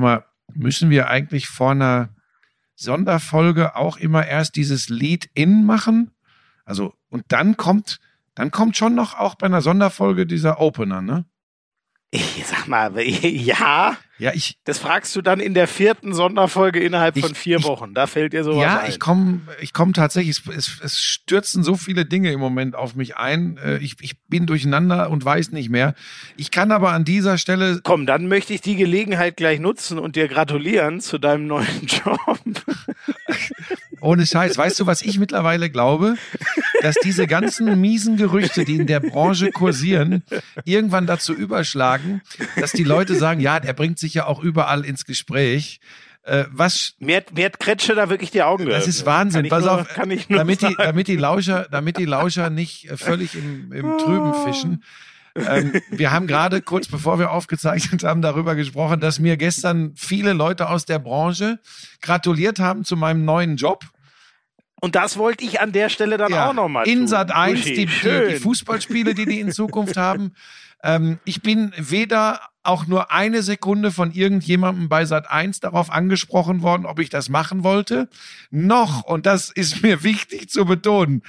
sag mal, müssen wir eigentlich vor einer Sonderfolge auch immer erst dieses Lead-In machen? Also, und dann kommt, dann kommt schon noch auch bei einer Sonderfolge dieser Opener, ne? Ich sag mal, ja. Ja, ich. Das fragst du dann in der vierten Sonderfolge innerhalb Ich- von vier ich- Wochen. Da fällt dir sowas Ja, ein. ich komme ich komm tatsächlich, es, es, es stürzen so viele Dinge im Moment auf mich ein. Äh, Ich, ich bin durcheinander und weiß nicht mehr. Ich kann aber an dieser Stelle, Komm, dann möchte ich die Gelegenheit gleich nutzen und dir gratulieren zu deinem neuen Job. ohne Scheiß, weißt du, was ich mittlerweile glaube? Dass diese ganzen miesen Gerüchte, die in der Branche kursieren, irgendwann dazu überschlagen, dass die Leute sagen, ja, der bringt sich ja auch überall ins Gespräch. Äh, was Mir hat, mir hat Kretsche da wirklich die Augen geöffnet. Das ist Wahnsinn. Pass nur, auf, damit die, sagen. damit die Lauscher, damit die Lauscher nicht äh, völlig im, im Trüben fischen. Ähm, wir haben gerade kurz bevor wir aufgezeichnet haben darüber gesprochen, dass mir gestern viele Leute aus der Branche gratuliert haben zu meinem neuen Job. Und das wollte ich an der Stelle dann auch nochmal. In Sat 1 Buschi, die, die, die Fußballspiele, die die in Zukunft haben. Ähm, ich bin weder auch nur eine Sekunde von irgendjemandem bei Sat 1 darauf angesprochen worden, ob ich das machen wollte. Noch, und das ist mir wichtig zu betonen,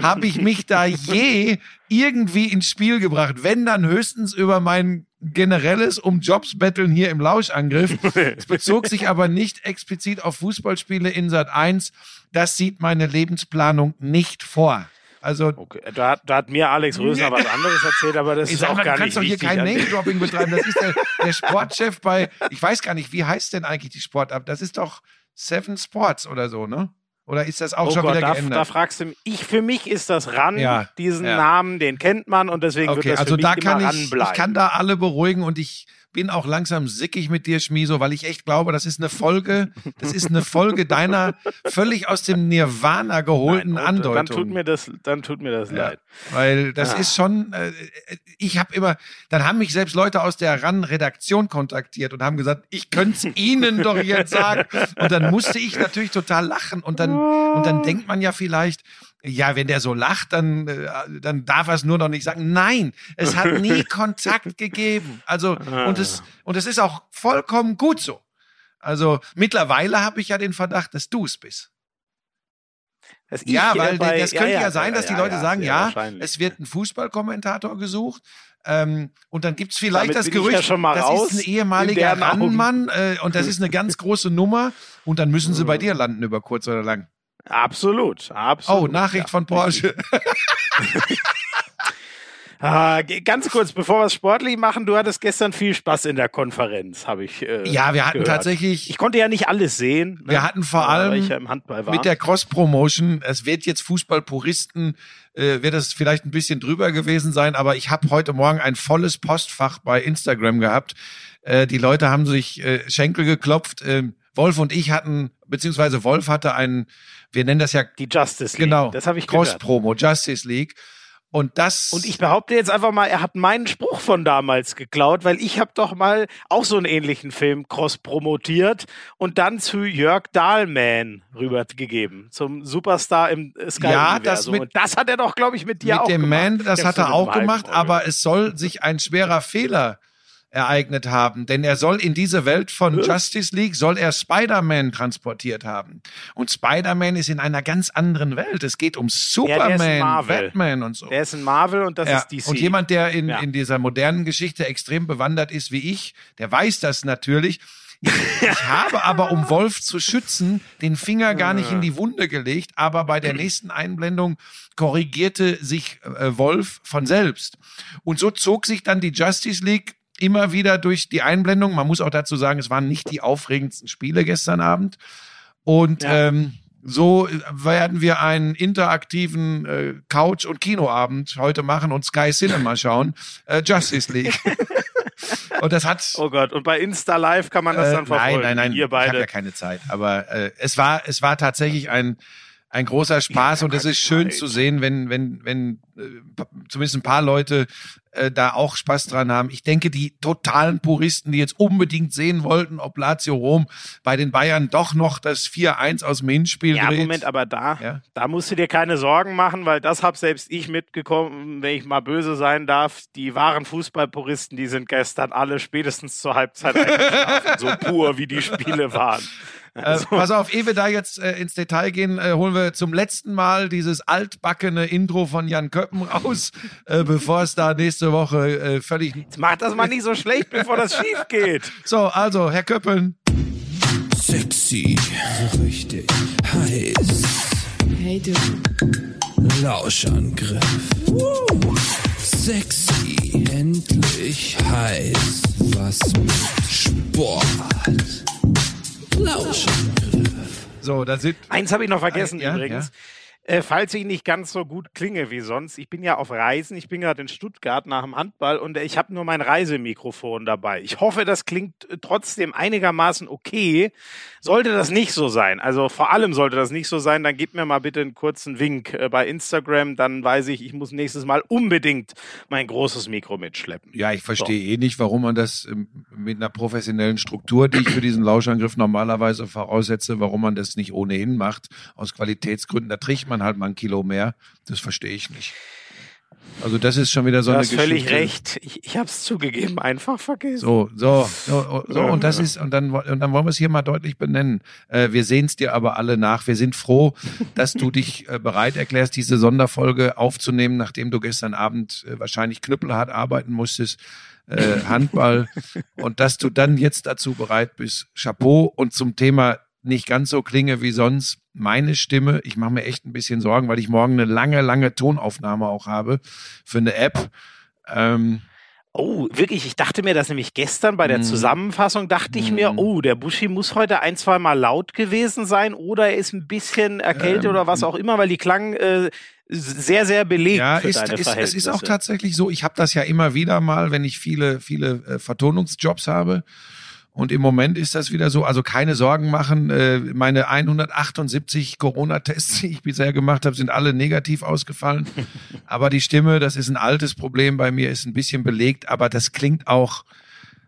habe ich mich da je irgendwie ins Spiel gebracht. Wenn dann höchstens über mein generelles um Jobs betteln hier im Lauschangriff. Es bezog sich aber nicht explizit auf Fußballspiele in Sat 1. Das sieht meine Lebensplanung nicht vor. Also Okay, da, hat- da hat mir Alex Rösner was anderes erzählt, aber das ich ist auch mal, gar du kannst nicht doch hier kein Name-Dropping betreiben. Das ist der, der Sportchef bei, ich weiß gar nicht, wie heißt denn eigentlich die Sportab? Das ist doch Seven Sports oder so, ne? Oder ist das auch Oh schon Gott, wieder da, geändert? da fragst du mich. Ich, für mich ist das ran, Ja, diesen ja. Namen, den kennt man und deswegen okay, wird das also für mich da immer kann ich, ranbleiben. ich kann da alle beruhigen und ich bin auch langsam sickig mit dir, Schmiso, weil ich echt glaube, das ist eine Folge, das ist eine Folge deiner völlig aus dem Nirvana geholten Nein, Andeutung. Dann tut mir das, dann tut mir das Ja. leid. Weil das Ah. ist schon, äh, ich habe immer, dann haben mich selbst Leute aus der RAN-Redaktion kontaktiert und haben gesagt, ich könnte es Ihnen doch jetzt sagen. Und dann musste ich natürlich total lachen. Und dann, und dann denkt man ja vielleicht, ja, wenn der so lacht, dann, äh, dann darf er es nur noch nicht sagen. Nein, es hat nie Kontakt gegeben. Also, und es, und es ist auch vollkommen gut so. Also mittlerweile habe ich ja den Verdacht, dass du es bist. Ich Ja, weil bei- das könnte ja, sein, dass die Leute sagen, ja, es wird ein Fußballkommentator gesucht. Ähm, und dann gibt's vielleicht Damit das Gerücht, ja schon mal das raus, ist ein in ehemaliger. Rannmann äh, und das ist eine ganz große Nummer und dann müssen sie bei dir landen über kurz oder lang. Absolut, absolut. Oh, Nachricht ja. von Porsche. Ah, ganz kurz, bevor wir es sportlich machen, du hattest gestern viel Spaß in der Konferenz, habe ich. Äh, Ja, wir hatten gehört. tatsächlich, Ich konnte ja nicht alles sehen. ne? wir hatten vor allem ja im Handball war. mit der Cross-Promotion, es wird jetzt Fußballpuristen, äh, wird es vielleicht ein bisschen drüber gewesen sein, aber ich habe heute Morgen ein volles Postfach bei Instagram gehabt. Äh, die Leute haben sich äh, Schenkel geklopft. Ähm, Wolf und ich hatten, beziehungsweise Wolf hatte einen, wir nennen das ja die Justice League. genau, Das habe ich gehört. Cross-Promo, Justice League. Und das Und ich behaupte jetzt einfach mal, er hat meinen Spruch von damals geklaut, weil ich habe doch mal auch so einen ähnlichen Film cross promotiert und dann zu Jörg Dahlman rübergegeben, zum Superstar im äh, Sky Ja, das mit- Und das hat er doch, glaube ich, mit dir mit auch dem gemacht. Man, das hat er auch gemacht, halben aber es soll sich ein schwerer Fehler ereignet haben, denn er soll in diese Welt von Justice League, soll er Spider-Man transportiert haben. Und Spider-Man ist in einer ganz anderen Welt. Es geht um Superman, Marvel. Batman und so. Der ist ein Marvel und das Ja, ist DC. und jemand, der in, Ja. in dieser modernen Geschichte extrem bewandert ist wie ich, der weiß das natürlich. Ich, ich habe aber, um Wolf zu schützen, den Finger gar nicht in die Wunde gelegt, aber bei der nächsten Einblendung korrigierte sich äh, Wolf von selbst. Und so zog sich dann die Justice League immer wieder durch die Einblendung. Man muss auch dazu sagen, es waren nicht die aufregendsten Spiele gestern Abend. Und Ja. ähm, so werden wir einen interaktiven äh, Couch- und Kinoabend heute machen und Sky Cinema schauen. Äh, Justice League. und das hat. Oh Gott, und bei Insta Live kann man das äh, dann verfolgen. nein, nein, nein. Ihr Ich habe beide. ja keine Zeit. Aber äh, es war, es war tatsächlich ein ein großer Spaß Ja, und es keine ist schön Zeit. zu sehen, wenn wenn wenn äh, zumindest ein paar Leute äh, da auch Spaß dran haben. Ich denke, die totalen Puristen, die jetzt unbedingt sehen wollten, ob Lazio Rom bei den Bayern doch noch das 4-1 aus dem Hinspiel Ja, dreht. Moment, aber da, Ja. da musst du dir keine Sorgen machen, weil das hab selbst ich mitgekommen, wenn ich mal böse sein darf. Die wahren Fußballpuristen, die sind gestern alle spätestens zur Halbzeit eingeschlafen, so pur wie die Spiele waren. Äh, pass auf, ehe wir da jetzt äh, ins Detail gehen, äh, holen wir zum letzten Mal dieses altbackene Intro von Jan Köppen raus, äh, bevor es da nächste Woche äh, völlig. Mach das mal nicht so schlecht, bevor das schief geht. So, also, Herr Köppen. Sexy, so richtig heiß. Hey du, Lauschangriff. Sexy, endlich heiß. Was mit Sport. Lauschangriff. So, da sind. Eins habe ich noch vergessen Ja, übrigens. Äh, falls ich nicht ganz so gut klinge wie sonst, ich bin ja auf Reisen, ich bin gerade in Stuttgart nach dem Handball und äh, ich habe nur mein Reisemikrofon dabei. Ich hoffe, das klingt äh, trotzdem einigermaßen okay. Sollte das nicht so sein, also vor allem sollte das nicht so sein, dann gebt mir mal bitte einen kurzen Wink äh, bei Instagram, dann weiß ich, ich muss nächstes Mal unbedingt mein großes Mikro mitschleppen. Ja, ich verstehe eh nicht, warum man das ähm, mit einer professionellen Struktur, die ich für diesen Lauschangriff normalerweise voraussetze, warum man das nicht ohnehin macht. Aus Qualitätsgründen, da trägt man halt mal ein Kilo mehr. Das verstehe ich nicht. Also das ist schon wieder so Du eine hast völlig Geschichte. recht. Ich, ich habe es zugegeben, einfach vergessen. So, so, so, so, und das ist, und dann, und dann wollen wir es hier mal deutlich benennen. Äh, wir sehen es dir aber alle nach. Wir sind froh, dass du dich äh, bereit erklärst, diese Sonderfolge aufzunehmen, nachdem du gestern Abend äh, wahrscheinlich knüppelhart arbeiten musstest. Äh, Handball und dass du dann jetzt dazu bereit bist. Chapeau und zum Thema nicht ganz so klinge wie sonst. Meine Stimme, ich mache mir echt ein bisschen Sorgen, weil ich morgen eine lange, lange Tonaufnahme auch habe für eine App. Ähm, Oh, wirklich, ich dachte mir das nämlich gestern bei der Mhm. Zusammenfassung, dachte ich mir, Mhm. oh, der Buschi muss heute ein, zwei Mal laut gewesen sein oder er ist ein bisschen erkältet Ähm, oder was auch immer, weil die klang äh, sehr, sehr belegt Ja, für ist, deine ist, es ist auch tatsächlich so. Ich habe das ja immer wieder mal, wenn ich viele, viele äh, Vertonungsjobs habe. Und im Moment ist das wieder so. Also keine Sorgen machen. Äh, meine 178 Corona-Tests, die ich bisher gemacht habe, sind alle negativ ausgefallen. aber die Stimme, das ist ein altes Problem bei mir, ist ein bisschen belegt. Aber das klingt auch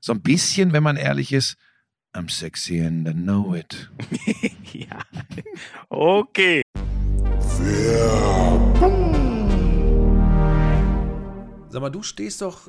so ein bisschen, wenn man ehrlich ist. I'm sexy and I know it. ja. Okay. Sag mal, du stehst doch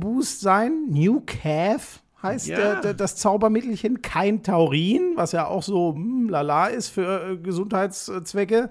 Boost sein. New Calf heißt Ja. der, der, das Zaubermittelchen. Kein Taurin, was ja auch so hm, lala ist für äh, Gesundheitszwecke.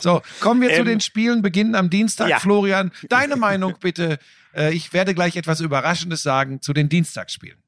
So, kommen wir zu Ähm, den Spielen, beginnen am Dienstag. ja. Florian, deine Meinung bitte. Äh, ich werde gleich etwas Überraschendes sagen zu den Dienstagsspielen.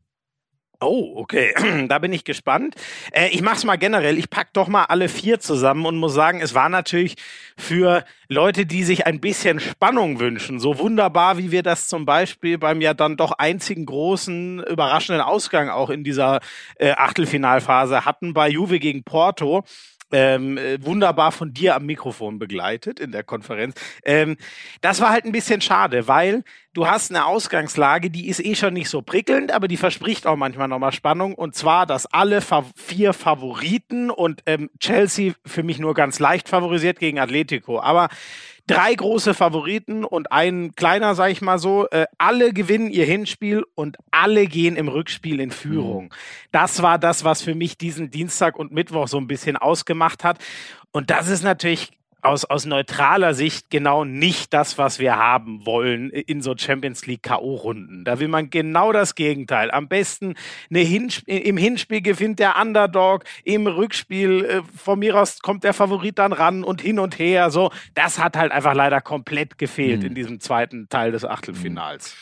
Oh, okay. Da bin ich gespannt. Äh, ich mach's mal generell. Ich pack doch mal alle vier zusammen und muss sagen, es war natürlich für Leute, die sich ein bisschen Spannung wünschen, so wunderbar, wie wir das zum Beispiel beim ja dann doch einzigen großen überraschenden Ausgang auch in dieser äh, Achtelfinalphase hatten bei Juve gegen Porto. Ähm, äh, wunderbar von dir am Mikrofon begleitet in der Konferenz. Ähm, das war halt ein bisschen schade, weil du hast eine Ausgangslage, die ist eh schon nicht so prickelnd, aber die verspricht auch manchmal nochmal Spannung. Und zwar, dass alle Fa vier Favoriten und ähm, Chelsea für mich nur ganz leicht favorisiert gegen Atletico. Aber drei große Favoriten und ein kleiner, sag ich mal so, äh, alle gewinnen ihr Hinspiel und alle gehen im Rückspiel in Führung. Das war das, was für mich diesen Dienstag und Mittwoch so ein bisschen ausgemacht hat. Und das ist natürlich aus, aus neutraler Sicht genau nicht das, was wir haben wollen in so Champions League K.O.-Runden. Da will man genau das Gegenteil. Am besten eine Hinsp im Hinspiel gewinnt der Underdog, im Rückspiel äh, von mir aus kommt der Favorit dann ran und hin und her. So, das hat halt einfach leider komplett gefehlt in diesem zweiten Teil des Achtelfinals.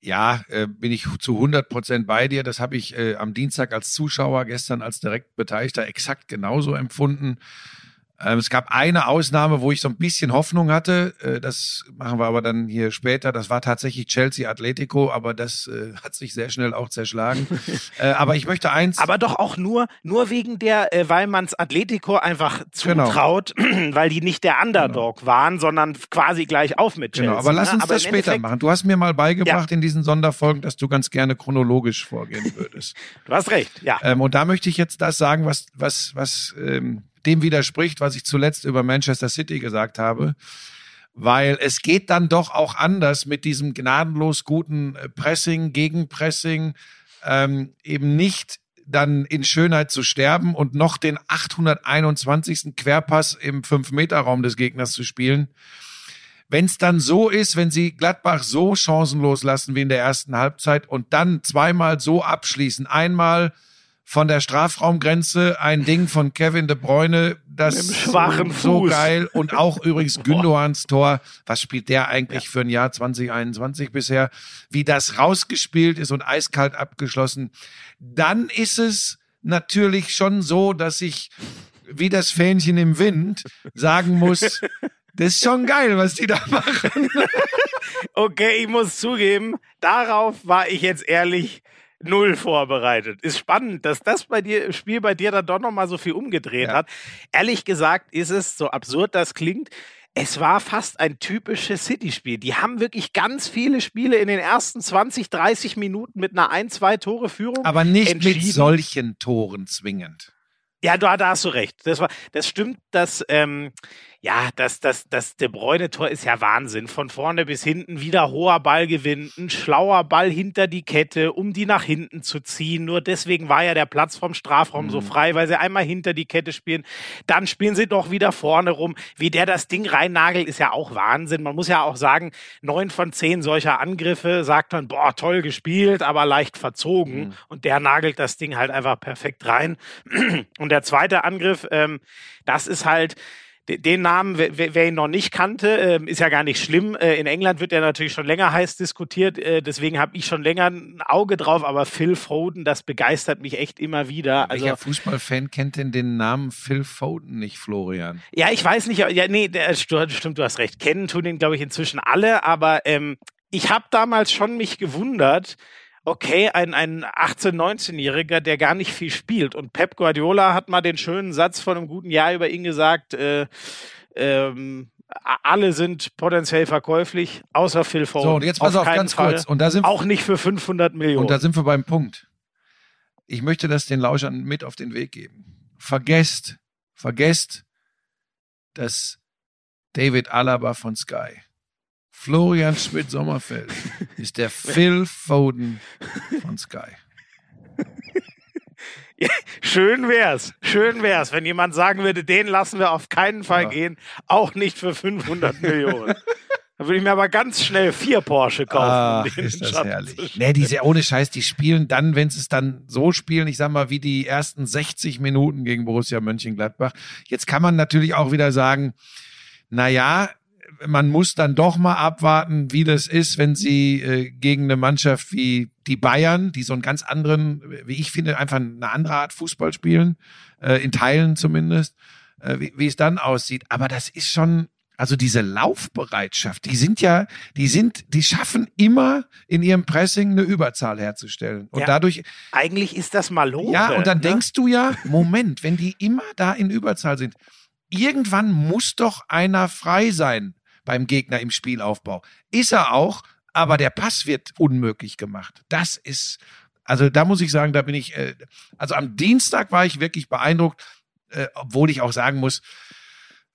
Ja, äh, bin ich zu 100 Prozent bei dir. Das habe ich äh, am Dienstag als Zuschauer, gestern als Direktbeteiligter exakt genauso empfunden. Ähm, es gab eine Ausnahme, wo ich so ein bisschen Hoffnung hatte. Äh, das machen wir aber dann hier später. Das war tatsächlich Chelsea Atletico, aber das äh, hat sich sehr schnell auch zerschlagen. äh, aber ich möchte eins. Aber doch auch nur, nur wegen der, weil man's Atletico einfach Genau. zutraut, weil die nicht der Underdog waren, sondern quasi gleich auf mit Chelsea. Genau, aber lass ne? uns Aber das später Endeffekt- machen. Du hast mir mal beigebracht in diesen Sonderfolgen, dass du ganz gerne chronologisch vorgehen würdest. Du hast recht, ja. ähm, und da möchte ich jetzt das sagen, was, was, was ähm, dem widerspricht, was ich zuletzt über Manchester City gesagt habe. Weil es geht dann doch auch anders mit diesem gnadenlos guten äh, Pressing, Gegenpressing, ähm, eben nicht dann in Schönheit zu sterben und noch den 821. Querpass im 5-Meter-Raum des Gegners zu spielen. Wenn es dann so ist, wenn sie Gladbach so chancenlos lassen wie in der ersten Halbzeit und dann zweimal so abschließen, einmal von der Strafraumgrenze ein Ding von Kevin de Bruyne, das so Fuß. geil. Und auch übrigens Gündoğans Tor, was spielt der eigentlich für ein Jahr 2021 bisher, wie das rausgespielt ist und eiskalt abgeschlossen, dann ist es natürlich schon so, dass ich wie das Fähnchen im Wind sagen muss, das ist schon geil, was die da machen. Okay, ich muss zugeben, darauf war ich jetzt ehrlich null vorbereitet. Ist spannend, dass das bei dir, Spiel bei dir dann doch nochmal so viel umgedreht Ja. hat. Ehrlich gesagt ist es, so absurd das klingt, es war fast ein typisches City-Spiel. Die haben wirklich ganz viele Spiele in den ersten 20, 30 Minuten mit einer 1-2 Tore Führung. Aber nicht mit solchen Toren zwingend. Ja, da, da hast du recht. Das, war, das stimmt, dass, ähm, ja, das, das, das De Bruyne-Tor ist ja Wahnsinn. Von vorne bis hinten wieder hoher Ballgewinn, ein schlauer Ball hinter die Kette, um die nach hinten zu ziehen. Nur deswegen war ja der Platz vom Strafraum so frei, weil sie einmal hinter die Kette spielen. Dann spielen sie doch wieder vorne rum. Wie der das Ding reinnagelt, ist ja auch Wahnsinn. Man muss ja auch sagen, neun von zehn solcher Angriffe sagt man, boah, toll gespielt, aber leicht verzogen. Und der nagelt das Ding halt einfach perfekt rein. Und der zweite Angriff, ähm, das ist halt, den Namen, wer, ihn noch nicht kannte, ähm, ist ja gar nicht schlimm. Äh, in England wird er natürlich schon länger heiß diskutiert, äh, deswegen habe ich schon länger ein Auge drauf, aber Phil Foden, das begeistert mich echt immer wieder. Also, Welcher Fußballfan kennt denn den Namen Phil Foden nicht, Florian? ja, ich weiß nicht, ja, nee, der, stu- stimmt, du hast recht. Kennen tun ihn, glaube ich, inzwischen alle, aber ähm, ich habe damals schon mich gewundert, okay, ein, ein 18-, 19-Jähriger, der gar nicht viel spielt. Und Pep Guardiola hat mal den schönen Satz von einem guten Jahr über ihn gesagt, äh, ähm, alle sind potenziell verkäuflich, außer Phil Foden. So, und jetzt pass auf, keinen ganz Fall. kurz. Und da sind Auch nicht für 500 Millionen. Und da sind wir beim Punkt. Ich möchte das den Lauschern mit auf den Weg geben. Vergesst, vergesst, dass David Alaba von Sky. Florian Schmidt-Sommerfeld ist der Phil Foden von Sky. Schön wär's, schön wär's, wenn jemand sagen würde, den lassen wir auf keinen Fall Ja. gehen, auch nicht für 500 Millionen. Dann würde ich mir aber ganz schnell vier Porsche kaufen. Ach, um ist das Schatten herrlich. Nee, diese ohne Scheiß, die spielen dann, wenn sie es dann so spielen, ich sag mal, wie die ersten 60 Minuten gegen Borussia Mönchengladbach. Jetzt kann man natürlich auch wieder sagen, na ja, man muss dann doch mal abwarten, wie das ist, wenn sie äh, gegen eine Mannschaft wie die Bayern, die so einen ganz anderen, wie ich finde, einfach eine andere Art Fußball spielen, äh, in Teilen zumindest, äh, wie, wie es dann aussieht. Aber das ist schon, also diese Laufbereitschaft, die sind ja, die sind, die schaffen immer in ihrem Pressing eine Überzahl herzustellen. Und Ja. dadurch, Eigentlich ist das Malore. ja, und dann ne? denkst du ja, Moment, wenn die immer da in Überzahl sind, irgendwann muss doch einer frei sein beim Gegner im Spielaufbau. Ist er auch, aber der Pass wird unmöglich gemacht. Das ist, also da muss ich sagen, da bin ich, äh, also am Dienstag war ich wirklich beeindruckt, äh, obwohl ich auch sagen muss,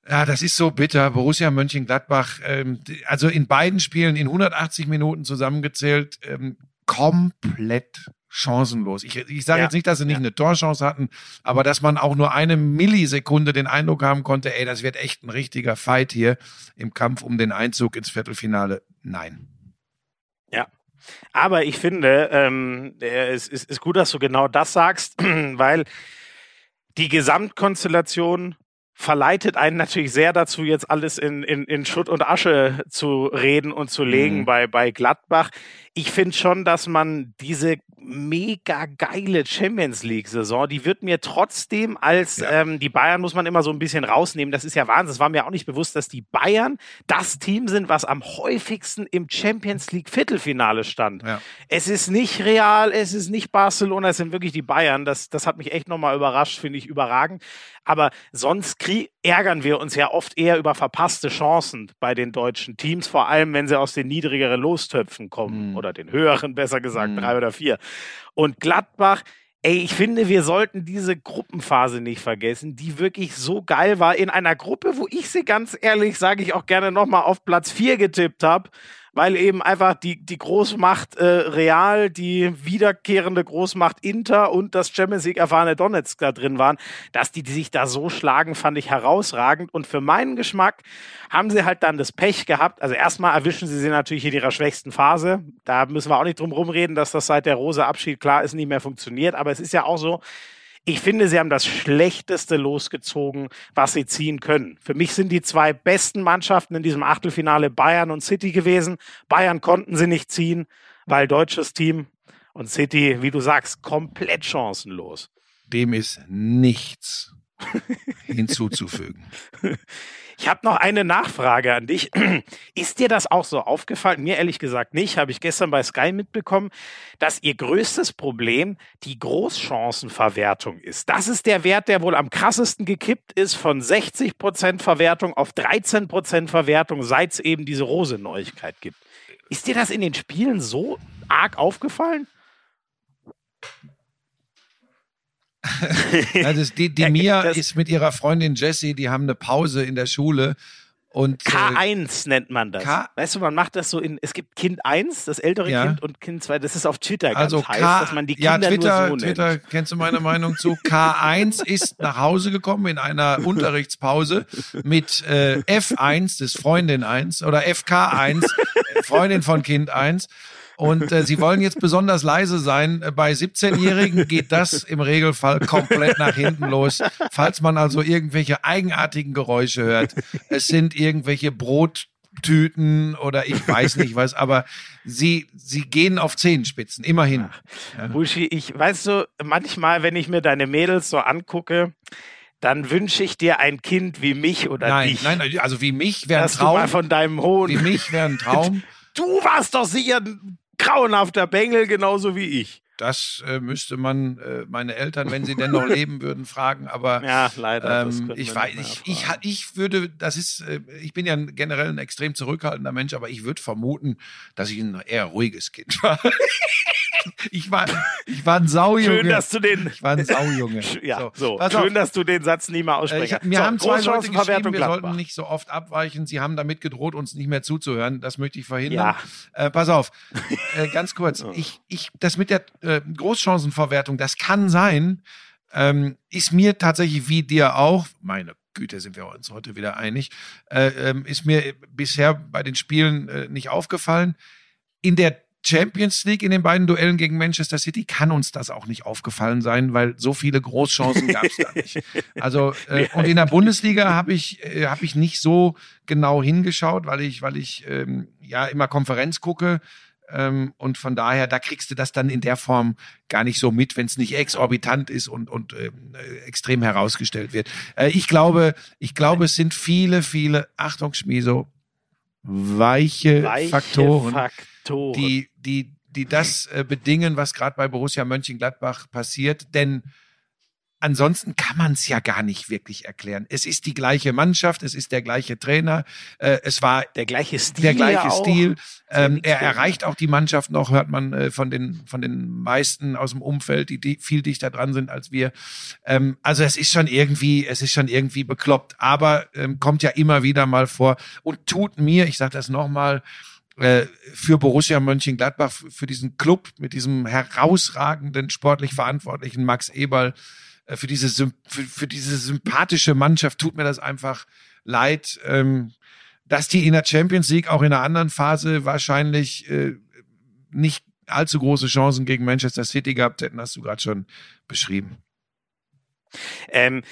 ja, das ist so bitter. Borussia Mönchengladbach, ähm, also in beiden Spielen in 180 Minuten zusammengezählt, ähm, komplett chancenlos. Ich, ich sage Ja. jetzt nicht, dass sie nicht Ja. eine Torchance hatten, aber dass man auch nur eine Millisekunde den Eindruck haben konnte, ey, das wird echt ein richtiger Fight hier im Kampf um den Einzug ins Viertelfinale. Nein. Aber ich finde, ähm, äh, es ist, ist gut, dass du genau das sagst, weil die Gesamtkonstellation verleitet einen natürlich sehr dazu, jetzt alles in, in, in Schutt und Asche zu reden und zu legen Mhm. bei, bei Gladbach. Ich finde schon, dass man diese mega geile Champions League-Saison, die wird mir trotzdem als Ja. ähm, die Bayern muss man immer so ein bisschen rausnehmen. Das ist ja Wahnsinn. Es war mir auch nicht bewusst, dass die Bayern das Team sind, was am häufigsten im Champions League Viertelfinale stand. Ja. Es ist nicht Real, es ist nicht Barcelona, es sind wirklich die Bayern. Das, das hat mich echt nochmal überrascht, finde ich überragend. Aber sonst ärgern wir uns ja oft eher über verpasste Chancen bei den deutschen Teams, vor allem wenn sie aus den niedrigeren Lostöpfen kommen Mhm. oder den höheren, besser gesagt, Mhm. drei oder vier. Und Gladbach, ey, ich finde, wir sollten diese Gruppenphase nicht vergessen, die wirklich so geil war in einer Gruppe, wo ich sie ganz ehrlich, sage ich auch gerne nochmal, auf Platz vier getippt habe, weil eben einfach die, die Großmacht äh, Real, die wiederkehrende Großmacht Inter und das Champions League erfahrene Donetsk da drin waren, dass die, die sich da so schlagen, fand ich herausragend. Und für meinen Geschmack haben sie halt dann das Pech gehabt. Also erstmal erwischen sie sie natürlich in ihrer schwächsten Phase. Da müssen wir auch nicht drum rumreden, dass das seit der Rose Abschied klar ist, nicht mehr funktioniert. Aber es ist ja auch so, ich finde, sie haben das Schlechteste losgezogen, was sie ziehen können. Für mich sind die zwei besten Mannschaften in diesem Achtelfinale Bayern und City gewesen. Bayern konnten sie nicht ziehen, weil deutsches Team und City, wie du sagst, komplett chancenlos. Dem ist nichts hinzuzufügen. Ich habe noch eine Nachfrage an dich. Ist dir das auch so aufgefallen? Mir ehrlich gesagt nicht. Habe ich gestern bei Sky mitbekommen, dass ihr größtes Problem die Großchancenverwertung ist. Das ist der Wert, der wohl am krassesten gekippt ist von 60% Verwertung auf 13% Verwertung, seit es eben diese Rose-Neuigkeit gibt. Ist dir das in den Spielen so arg aufgefallen? Also die, die Ja, Mia das- ist mit ihrer Freundin Jessie, die haben eine Pause in der Schule und äh, K1 nennt man das. K- weißt du, man macht das so in, es gibt Kind 1, das ältere Ja. Kind und Kind 2, das ist auf Twitter ganz also heiß, K, dass man die ja, Kinder Twitter, nur so Twitter, nennt. kennst du meine Meinung zu? K1 ist nach Hause gekommen in einer Unterrichtspause mit äh, F1, das Freundin 1 oder FK1, äh, Freundin von Kind 1. Und äh, sie wollen jetzt besonders leise sein. Äh, Bei 17-Jährigen geht das im Regelfall komplett nach hinten los. Falls man also irgendwelche eigenartigen Geräusche hört. Es sind irgendwelche Brottüten oder ich weiß nicht was, aber sie, sie gehen auf Zehenspitzen, immerhin. Buschi, ich, weißt du, manchmal, wenn ich mir deine Mädels so angucke, dann wünsche ich dir ein Kind wie mich oder Nein, dich. nein, also wie mich wäre ein dass du mal Traum. von deinem Hohn. Wie mich wäre ein Traum. Du warst doch sicher ein grauenhafter Bengel, genauso wie ich. Das äh, müsste man äh, meine Eltern, wenn sie denn noch leben würden, fragen. Aber Ja, leider. ähm, ich weiß, mehr ich, ich, ich würde, das ist, äh, ich bin ja generell ein extrem zurückhaltender Mensch, aber ich würde vermuten, dass ich ein eher ruhiges Kind war. ich war, ich war ein Saujunge. Schön, dass du den. ich war ein Saujunge. Ja, so. pass Schön, auf. dass du den Satz nie mal Äh, aussprichst. Ich, hab- mir so, haben zwei Leute geschrieben, wir sollten nicht so oft abweichen. Sie haben damit gedroht, uns nicht mehr zuzuhören. Das möchte ich verhindern. Ja. Äh, pass auf, äh, ganz kurz. Ich, ich, das mit der äh, Großchancenverwertung, das kann sein, ähm, ist mir tatsächlich wie dir auch, meine Güte, sind wir uns heute wieder einig, äh, ähm, ist mir bisher bei den Spielen äh, nicht aufgefallen. In der Champions League in den beiden Duellen gegen Manchester City kann uns das auch nicht aufgefallen sein, weil so viele Großchancen gab es da nicht. Also äh, und in der Bundesliga habe ich äh, habe ich nicht so genau hingeschaut, weil ich weil ich ähm, ja immer Konferenz gucke ähm, und von daher da kriegst du das dann in der Form gar nicht so mit, wenn es nicht exorbitant ist und und ähm, äh, extrem herausgestellt wird. Äh, ich glaube ich glaube es sind viele viele Achtung Schmieso weiche, Weiche Faktoren Faktoren. die, die, die das äh, bedingen, was gerade bei Borussia Mönchengladbach passiert. Denn ansonsten kann man es ja gar nicht wirklich erklären. Es ist die gleiche Mannschaft, es ist der gleiche Trainer, äh, es war der gleiche Stil. der gleiche ja. Stil. Ähm, er erreicht auch die Mannschaft noch, hört man äh, von den von den meisten aus dem Umfeld, die, die viel dichter dran sind als wir. Ähm, also es ist schon irgendwie, es ist schon irgendwie bekloppt, aber ähm, kommt ja immer wieder mal vor und tut mir, ich sage das nochmal, äh, für Borussia Mönchengladbach, für diesen Club mit diesem herausragenden sportlich Verantwortlichen Max Eberl, für diese für, für diese sympathische Mannschaft tut mir das einfach leid. Ähm, dass die in der Champions League auch in einer anderen Phase wahrscheinlich äh, nicht allzu große Chancen gegen Manchester City gehabt hätten, hast du gerade schon beschrieben. Ähm,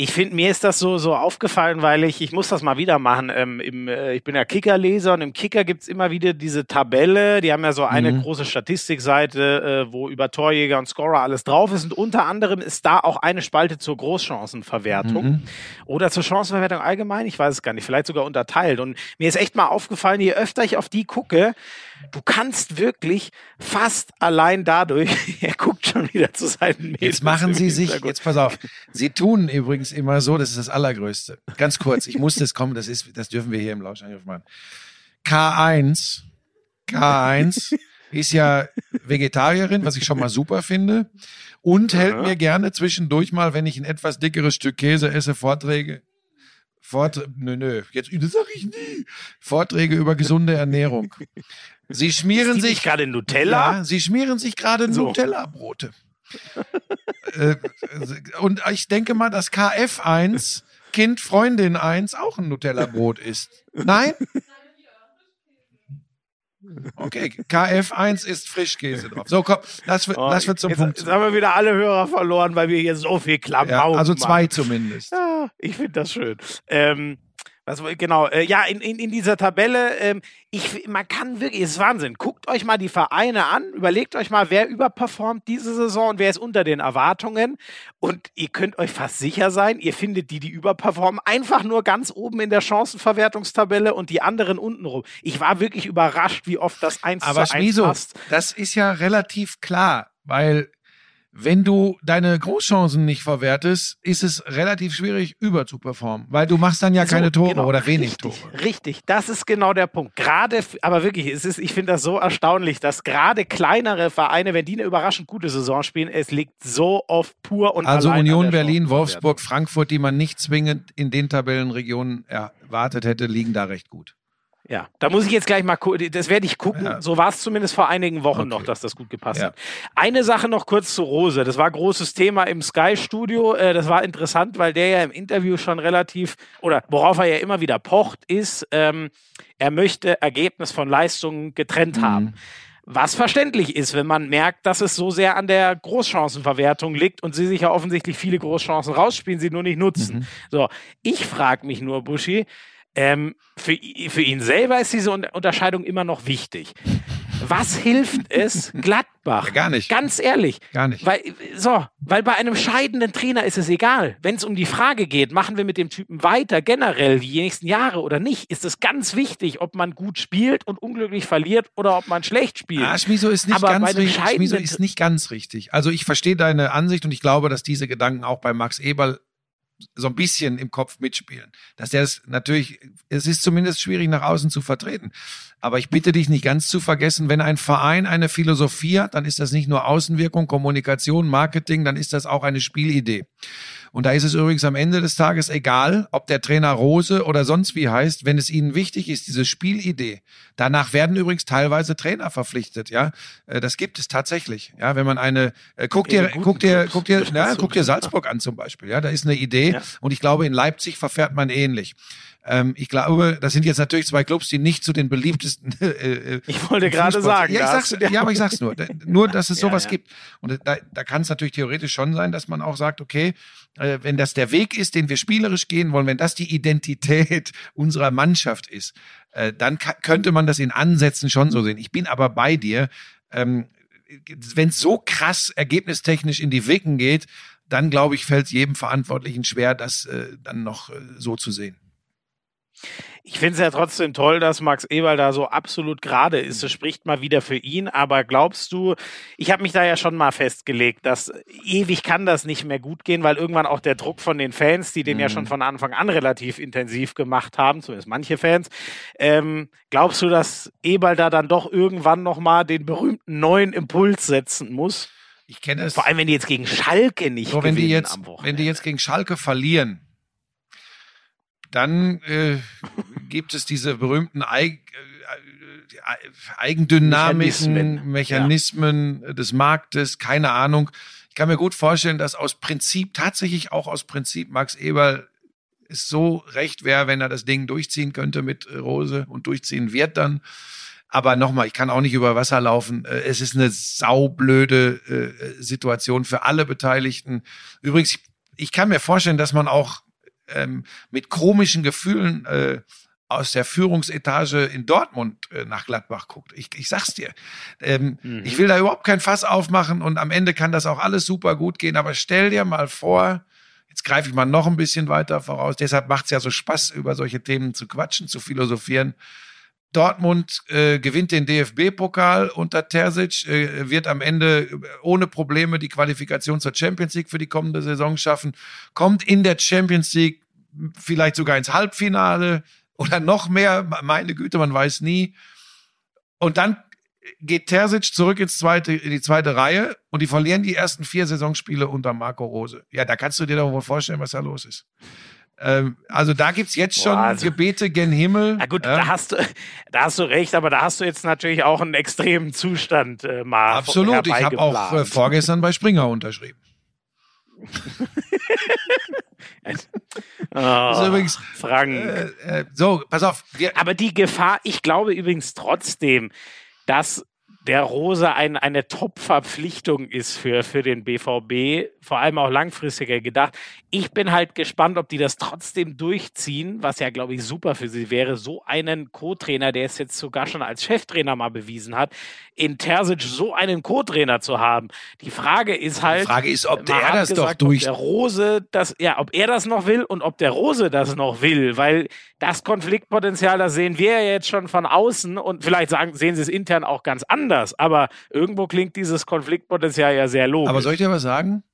ich finde, mir ist das so, so aufgefallen, weil ich, ich muss das mal wieder machen. Ähm, im, äh, ich bin ja Kicker-Leser und im Kicker gibt's immer wieder diese Tabelle. Die haben ja so eine Mhm. große Statistikseite, äh, wo über Torjäger und Scorer alles drauf ist. Und unter anderem ist da auch eine Spalte zur Großchancenverwertung Mhm. oder zur Chancenverwertung allgemein. Ich weiß es gar nicht. Vielleicht sogar unterteilt. Und mir ist echt mal aufgefallen, je öfter ich auf die gucke, du kannst wirklich fast allein dadurch, er guckt schon wieder zu seinen Mädels Jetzt machen Sie sich, Hintergrund. jetzt pass auf, Sie tun übrigens immer so, das ist das Allergrößte. Ganz kurz, ich muss das kommen, das ist, das dürfen wir hier im Lauschangriff machen. K1, K1 ist ja Vegetarierin, was ich schon mal super finde. Und hält mir gerne zwischendurch mal, wenn ich ein etwas dickeres Stück Käse esse, Vorträge. Vortr nö, nö, jetzt, das sag ich nie. Vorträge über gesunde Ernährung. Sie schmieren sich gerade Nutella? Ja, sie schmieren sich gerade So. Nutella-Brote. äh, und ich denke mal, dass KF1, Kind, Freundin 1, auch ein Nutella-Brot ist. Nein? Okay, KF1 ist Frischkäse drauf. So, komm, lass, wir- Oh, lass wir zum jetzt, Punkt. Jetzt haben wir wieder alle Hörer verloren, weil wir hier so viel Klamauk Ja, also machen. zwei zumindest. Ja, ich finde das schön. Ähm, was, genau, äh, ja, in, in, in dieser Tabelle, ähm, ich, man kann wirklich, es ist Wahnsinn. Guckt euch mal die Vereine an, überlegt euch mal, wer überperformt diese Saison und wer ist unter den Erwartungen. Und ihr könnt euch fast sicher sein, ihr findet die, die überperformen, einfach nur ganz oben in der Chancenverwertungstabelle und die anderen unten rum. Ich war wirklich überrascht, wie oft das 1 Aber zu 1 Schmiso, passt. das ist ja relativ klar, weil wenn du deine Großchancen nicht verwertest, ist es relativ schwierig überzuperformen, weil du machst dann ja So, keine Tore genau, oder wenig richtig, Tore. Richtig, das ist genau der Punkt. Gerade, aber wirklich, es ist, ich finde das so erstaunlich, dass gerade kleinere Vereine, wenn die eine überraschend gute Saison spielen, es liegt so oft pur und Also Union Berlin. Wolfsburg, Frankfurt, die man nicht zwingend in den Tabellenregionen erwartet hätte, liegen da recht gut. Ja, da muss ich jetzt gleich mal gucken, das werde ich gucken. Ja. So war es zumindest vor einigen Wochen Okay. noch, dass das gut gepasst Ja. hat. Eine Sache noch kurz zu Rose. Das war großes Thema im Sky-Studio. Äh, das war interessant, weil der ja im Interview schon relativ, oder worauf er ja immer wieder pocht, ist, ähm, er möchte Ergebnis von Leistungen getrennt Mhm. haben. Was verständlich ist, wenn man merkt, dass es so sehr an der Großchancenverwertung liegt und sie sich ja offensichtlich viele Großchancen rausspielen, sie nur nicht nutzen. Mhm. So, ich frage mich nur, Buschi, ähm, für, für ihn selber ist diese Un- Unterscheidung immer noch wichtig. Was hilft es Gladbach? Ja, gar nicht. Ganz ehrlich. Gar nicht. Weil, so, weil bei einem scheidenden Trainer ist es egal. Wenn es um die Frage geht, machen wir mit dem Typen weiter, generell die nächsten Jahre oder nicht, ist es ganz wichtig, ob man gut spielt und unglücklich verliert oder ob man schlecht spielt. Ah, Schmiso ist nicht Aber ganz richtig. Schmiso ist nicht ganz richtig. Also ich verstehe deine Ansicht und ich glaube, dass diese Gedanken auch bei Max Eberl so ein bisschen im Kopf mitspielen. Dass der es natürlich, es ist zumindest schwierig nach außen zu vertreten. Aber ich bitte dich nicht ganz zu vergessen, wenn ein Verein eine Philosophie hat, dann ist das nicht nur Außenwirkung, Kommunikation, Marketing, dann ist das auch eine Spielidee. Und da ist es übrigens am Ende des Tages egal, ob der Trainer Rose oder sonst wie heißt, wenn es ihnen wichtig ist, diese Spielidee. Danach werden übrigens teilweise Trainer verpflichtet, ja. Äh, Das gibt es tatsächlich, ja. Wenn man eine, äh, guck dir, guck dir, guck dir, So. guck dir Salzburg an zum Beispiel, ja. Da ist eine Idee Ja. und ich glaube, in Leipzig verfährt man ähnlich. Ähm, ich glaube, das sind jetzt natürlich zwei Clubs, die nicht zu den beliebtesten. Äh, äh, Ich wollte gerade sagen, Ja, ich sag's, ja, aber ich sag's nur. Nur, dass es Ja, sowas ja. gibt. Und da, da kann es natürlich theoretisch schon sein, dass man auch sagt, okay, äh, wenn das der Weg ist, den wir spielerisch gehen wollen, wenn das die Identität unserer Mannschaft ist, äh, dann könnte man das in Ansätzen schon so sehen. Ich bin aber bei dir. Ähm, wenn es so krass ergebnistechnisch in die Wicken geht, dann glaube ich, fällt es jedem Verantwortlichen schwer, das äh, dann noch äh, so zu sehen. Ich finde es ja trotzdem toll, dass Max Eberl da so absolut gerade ist. Das spricht mal wieder für ihn. Aber glaubst du, ich habe mich da ja schon mal festgelegt, dass ewig kann das nicht mehr gut gehen, weil irgendwann auch der Druck von den Fans, die den ja schon von Anfang an relativ intensiv gemacht haben, zumindest manche Fans, ähm, glaubst du, dass Eberl da dann doch irgendwann nochmal den berühmten neuen Impuls setzen muss? Ich kenne es. Vor allem, wenn die jetzt gegen Schalke nicht So, wenn die jetzt, am Wochenende. wenn die jetzt gegen Schalke verlieren, dann äh, gibt es diese berühmten Eig äh, äh, Eigendynamiken, Mechanismen. Mechanismen, des Marktes, keine Ahnung. Ich kann mir gut vorstellen, dass aus Prinzip, tatsächlich auch aus Prinzip, Max Eberl es so recht wäre, wenn er das Ding durchziehen könnte mit Rose und durchziehen wird dann. Aber nochmal, ich kann auch nicht über Wasser laufen. Äh, Es ist eine saublöde äh, Situation für alle Beteiligten. Übrigens, ich kann mir vorstellen, dass man auch ähm, mit komischen Gefühlen äh, aus der Führungsetage in Dortmund äh, nach Gladbach guckt. Ich, ich sag's dir. Ähm, Ich will da überhaupt kein Fass aufmachen und am Ende kann das auch alles super gut gehen. Aber stell dir mal vor, jetzt greife ich mal noch ein bisschen weiter voraus. Deshalb macht's ja so Spaß, über solche Themen zu quatschen, zu philosophieren. Dortmund äh, gewinnt den DFB-Pokal unter Terzic, äh, wird am Ende ohne Probleme die Qualifikation zur Champions League für die kommende Saison schaffen, kommt in der Champions League vielleicht sogar ins Halbfinale oder noch mehr, meine Güte, man weiß nie. Und dann geht Terzic zurück ins zweite, in die zweite Reihe und die verlieren die ersten vier Saisonspiele unter Marco Rose. Ja, da kannst du dir doch wohl vorstellen, was da los ist. Ähm, also da gibt's jetzt schon Boah, also- Gebete gen Himmel. Na gut, Ja. da, hast du, da hast du recht, aber da hast du jetzt natürlich auch einen extremen Zustand äh, mal Absolut, ich habe auch äh, vorgestern bei Springer unterschrieben. Oh, übrigens, Frank. äh, äh, so, pass auf, Aber die Gefahr, ich glaube übrigens trotzdem, dass der Rose ein, eine Top-Verpflichtung ist für, für den BVB, vor allem auch langfristiger gedacht. Ich bin halt gespannt, ob die das trotzdem durchziehen, was ja, glaube ich, super für sie wäre, so einen Co-Trainer, der es jetzt sogar schon als Cheftrainer mal bewiesen hat, in Terzic so einen Co-Trainer zu haben. Die Frage ist halt. die Frage ist, ob der das doch gesagt, durch. Ob der Rose das, ja, ob er das noch will und ob der Rose das noch will, weil das Konfliktpotenzial, das sehen wir ja jetzt schon von außen und vielleicht sagen, sehen sie es intern auch ganz anders, aber irgendwo klingt dieses Konfliktpotenzial ja sehr logisch. Aber soll ich dir was sagen?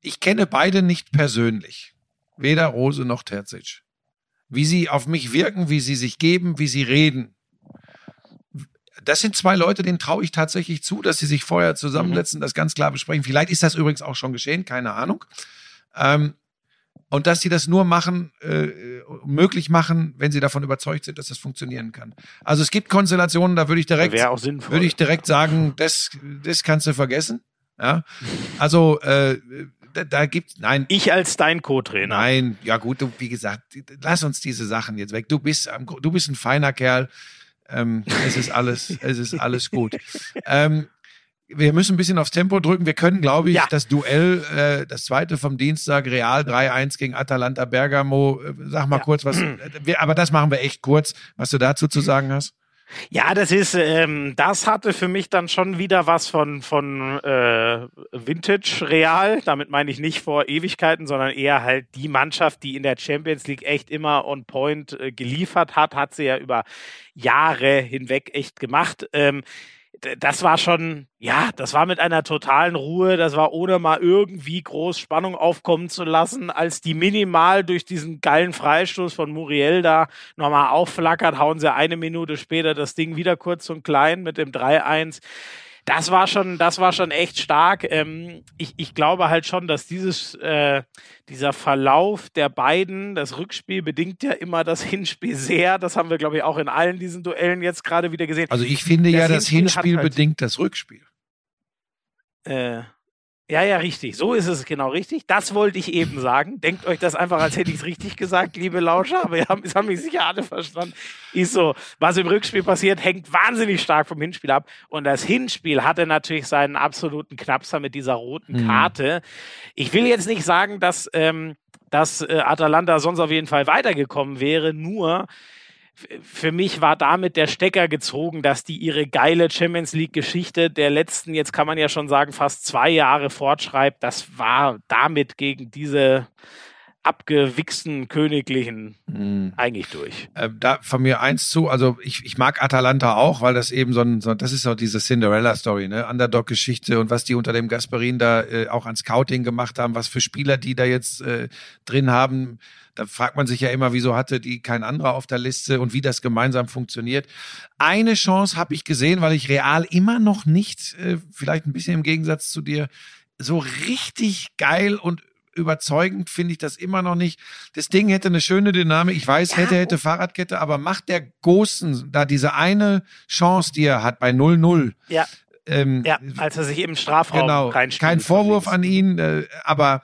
Ich kenne beide nicht persönlich. Weder Rose noch Terzic. Wie sie auf mich wirken, wie sie sich geben, wie sie reden. Das sind zwei Leute, denen traue ich tatsächlich zu, dass sie sich vorher zusammensetzen, das ganz klar besprechen. Vielleicht ist das übrigens auch schon geschehen, keine Ahnung. Ähm, und dass sie das nur machen, äh, möglich machen, wenn sie davon überzeugt sind, dass das funktionieren kann. Also es gibt Konstellationen, da würde ich direkt, würde ich direkt sagen, das, das kannst du vergessen. Ja, also äh, da, da gibt nein, ich als dein Co-Trainer. nein, ja gut, du, wie gesagt, lass uns diese Sachen jetzt weg. Du bist, du bist ein feiner Kerl. Ähm, es ist alles, es ist alles gut. Ähm, wir müssen ein bisschen aufs Tempo drücken. Wir können, glaube ich, Ja. das Duell, äh, das zweite vom Dienstag, Real 3-1 gegen Atalanta Bergamo. Äh, sag mal Ja. kurz was. Äh, wir, aber das machen wir echt kurz, was du dazu zu sagen hast. Ja, das ist, ähm, das hatte für mich dann schon wieder was von, von äh, Vintage Real. Damit meine ich nicht vor Ewigkeiten, sondern eher halt die Mannschaft, die in der Champions League echt immer on point äh, geliefert hat, hat sie ja über Jahre hinweg echt gemacht. Ähm, das war schon, ja, das war mit einer totalen Ruhe, das war ohne mal irgendwie groß Spannung aufkommen zu lassen, als die minimal durch diesen geilen Freistoß von Muriel da nochmal aufflackert, hauen sie eine Minute später das Ding wieder kurz und klein mit dem 3-1 das war schon, das war schon echt stark. Ähm, ich, ich glaube halt schon, dass dieses, äh, dieser Verlauf der beiden, das Rückspiel bedingt ja immer das Hinspiel sehr. Das haben wir, glaube ich, auch in allen diesen Duellen jetzt gerade wieder gesehen. Also ich finde Das ja, das Hinspiel Hinspiel halt- bedingt das Rückspiel. Äh, ja, ja, richtig. So ist es genau richtig. Das wollte ich eben sagen. Denkt euch das einfach, als hätte ich es richtig gesagt, liebe Lauscher. Aber ihr habt, es haben mich sicher alle verstanden. Ist so. Was im Rückspiel passiert, hängt wahnsinnig stark vom Hinspiel ab. Und das Hinspiel hatte natürlich seinen absoluten Knapser mit dieser roten Mhm. Karte. Ich will jetzt nicht sagen, dass, ähm, dass äh, Atalanta sonst auf jeden Fall weitergekommen wäre. Nur für mich war damit der Stecker gezogen, dass die ihre geile Champions League Geschichte der letzten, jetzt kann man ja schon sagen, fast zwei Jahre fortschreibt. Das war damit gegen diese abgewichsten Königlichen Mhm. eigentlich durch. Äh, da von mir eins zu, also ich, ich mag Atalanta auch, weil das eben so ein, so, das ist so diese Cinderella-Story, ne? Underdog-Geschichte und was die unter dem Gasperin da äh, auch an Scouting gemacht haben, was für Spieler die da jetzt äh, drin haben. Da fragt man sich ja immer, wieso hatte die kein anderer auf der Liste und wie das gemeinsam funktioniert. Eine Chance habe ich gesehen, weil ich Real immer noch nicht, äh, vielleicht ein bisschen im Gegensatz zu dir, so richtig geil und überzeugend finde ich das immer noch nicht. Das Ding hätte eine schöne Dynamik. Ich weiß, hätte, hätte Fahrradkette, aber macht der Gosen da diese eine Chance, die er hat bei 0-0. Ja. Ähm, Ja, als er sich im Strafraum genau. Kein Vorwurf an ihn, äh, aber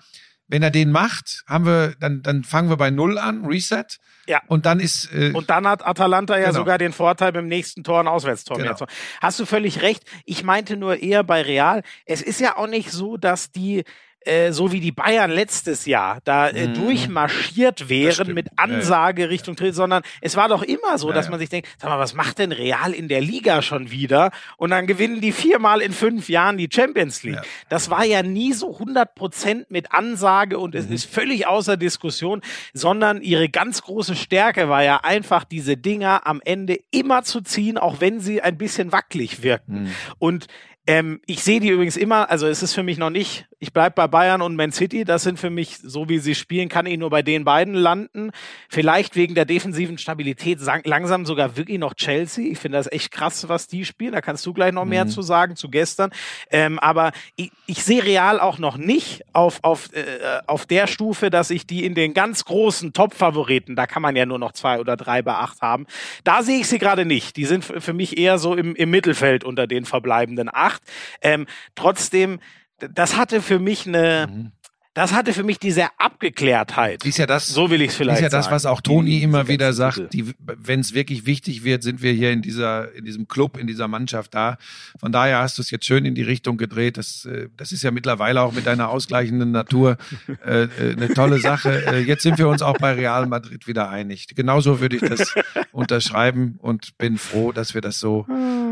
wenn er den macht, haben wir, dann, dann fangen wir bei 0 an, Reset. Ja. Und dann ist, äh, Und dann hat Atalanta ja Genau. sogar den Vorteil beim nächsten Tor ein Auswärtstor Genau. mehr. zu- Hast du völlig recht. Ich meinte nur eher bei Real. Es ist ja auch nicht so, dass die äh, so wie die Bayern letztes Jahr da äh, Mhm. durchmarschiert wären mit Ja, ja. Ansage Richtung Tritt, sondern es war doch immer so, Ja, dass man sich denkt, sag mal, was macht denn Real in der Liga schon wieder? Und dann gewinnen die viermal in fünf Jahren die Champions League. Das war ja nie so 100 Prozent mit Ansage und Mhm. es ist völlig außer Diskussion, sondern ihre ganz große Stärke war ja einfach, diese Dinger am Ende immer zu ziehen, auch wenn sie ein bisschen wackelig wirken. Mhm. Und ähm, ich sehe die übrigens immer, also es ist für mich noch nicht, ich bleib bei Bayern und Man City, das sind für mich, so wie sie spielen, kann ich nur bei den beiden landen. Vielleicht wegen der defensiven Stabilität langsam sogar wirklich noch Chelsea. Ich finde das echt krass, was die spielen. Da kannst du gleich noch mehr zu sagen, zu gestern. Ähm, aber ich, ich sehe Real auch noch nicht auf, auf, äh, auf der Stufe, dass ich die in den ganz großen Top-Favoriten, da kann man ja nur noch zwei oder drei bei acht haben, da sehe ich sie gerade nicht. Die sind für mich eher so im, im Mittelfeld unter den verbleibenden acht. Ähm, trotzdem, das hatte für mich eine, das hatte für mich diese Abgeklärtheit. ist ja das, so will ich es vielleicht ist ja das, sagen. was auch Toni immer wieder sagt. Wenn es wirklich wichtig wird, sind wir hier in dieser, in diesem Club, in dieser Mannschaft da. Von daher hast du es jetzt schön in die Richtung gedreht. Das, äh, das ist ja mittlerweile auch mit deiner ausgleichenden Natur äh, äh, eine tolle Sache. Äh, jetzt sind wir uns auch bei Real Madrid wieder einig. Genauso würde ich das unterschreiben und bin froh, dass wir das so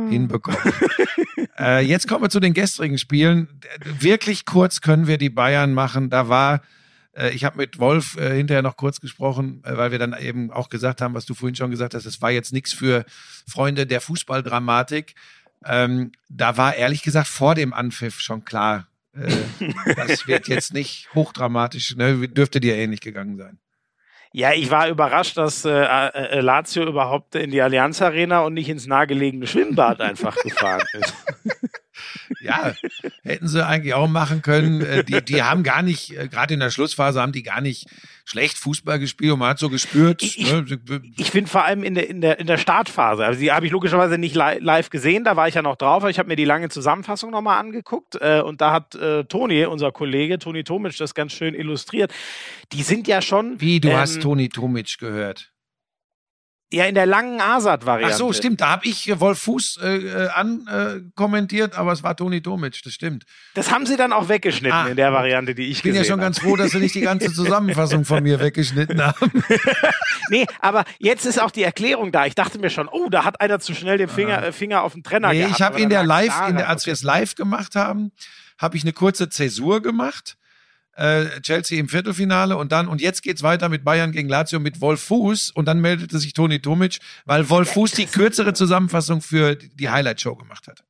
hinbekommen. Äh, jetzt kommen wir zu den gestrigen Spielen. Wirklich kurz können wir die Bayern machen. Da war, äh, ich habe mit Wolf äh, hinterher noch kurz gesprochen, äh, weil wir dann eben auch gesagt haben, was du vorhin schon gesagt hast, es war jetzt nichts für Freunde der Fußballdramatik. Ähm, da war ehrlich gesagt vor dem Anpfiff schon klar, äh, das wird jetzt nicht hochdramatisch, ne? dürfte dir ähnlich gegangen sein. Ja, ich war überrascht, dass äh, äh, Lazio überhaupt in die Allianz Arena und nicht ins nahegelegene Schwimmbad einfach gefahren ist. Ja, hätten sie eigentlich auch machen können. Äh, Die, die haben gar nicht, äh, gerade in der Schlussphase haben die gar nicht schlecht Fußball gespielt und man hat so gespürt. Ich- ich- ne, Ich finde vor allem in der, in der, in der Startphase, also die habe ich logischerweise nicht li live gesehen, da war ich ja noch drauf, aber ich habe mir die lange Zusammenfassung nochmal angeguckt äh, und da hat äh, Toni, unser Kollege, Toni Tomic, das ganz schön illustriert. Die sind ja schon. wie, du ähm, hast Toni Tomic gehört. Ja, in der langen Asad-Variante. Ach so, stimmt. Da habe ich äh, Wolf Fuß äh, äh, an äh, kommentiert, aber es war Toni Tomic, das stimmt. Das haben sie dann auch weggeschnitten Ah, in der Variante, die ich Ich bin ja gesehen schon habe. ganz froh, dass sie nicht die ganze Zusammenfassung von mir weggeschnitten haben. Nee, aber jetzt ist auch die Erklärung da. Ich dachte mir schon, oh, da hat einer zu schnell den Finger, äh, Finger auf den Trenner Nee, gehabt. ich habe in der Live, in der, als wir es live gemacht haben, habe ich eine kurze Zäsur gemacht. Äh, Chelsea im Viertelfinale und dann, und jetzt geht's weiter mit Bayern gegen Lazio mit Wolf Fuß und dann meldete sich Toni Tomic, weil Wolf Fuß die kürzere Zusammenfassung für die Highlight-Show gemacht hat.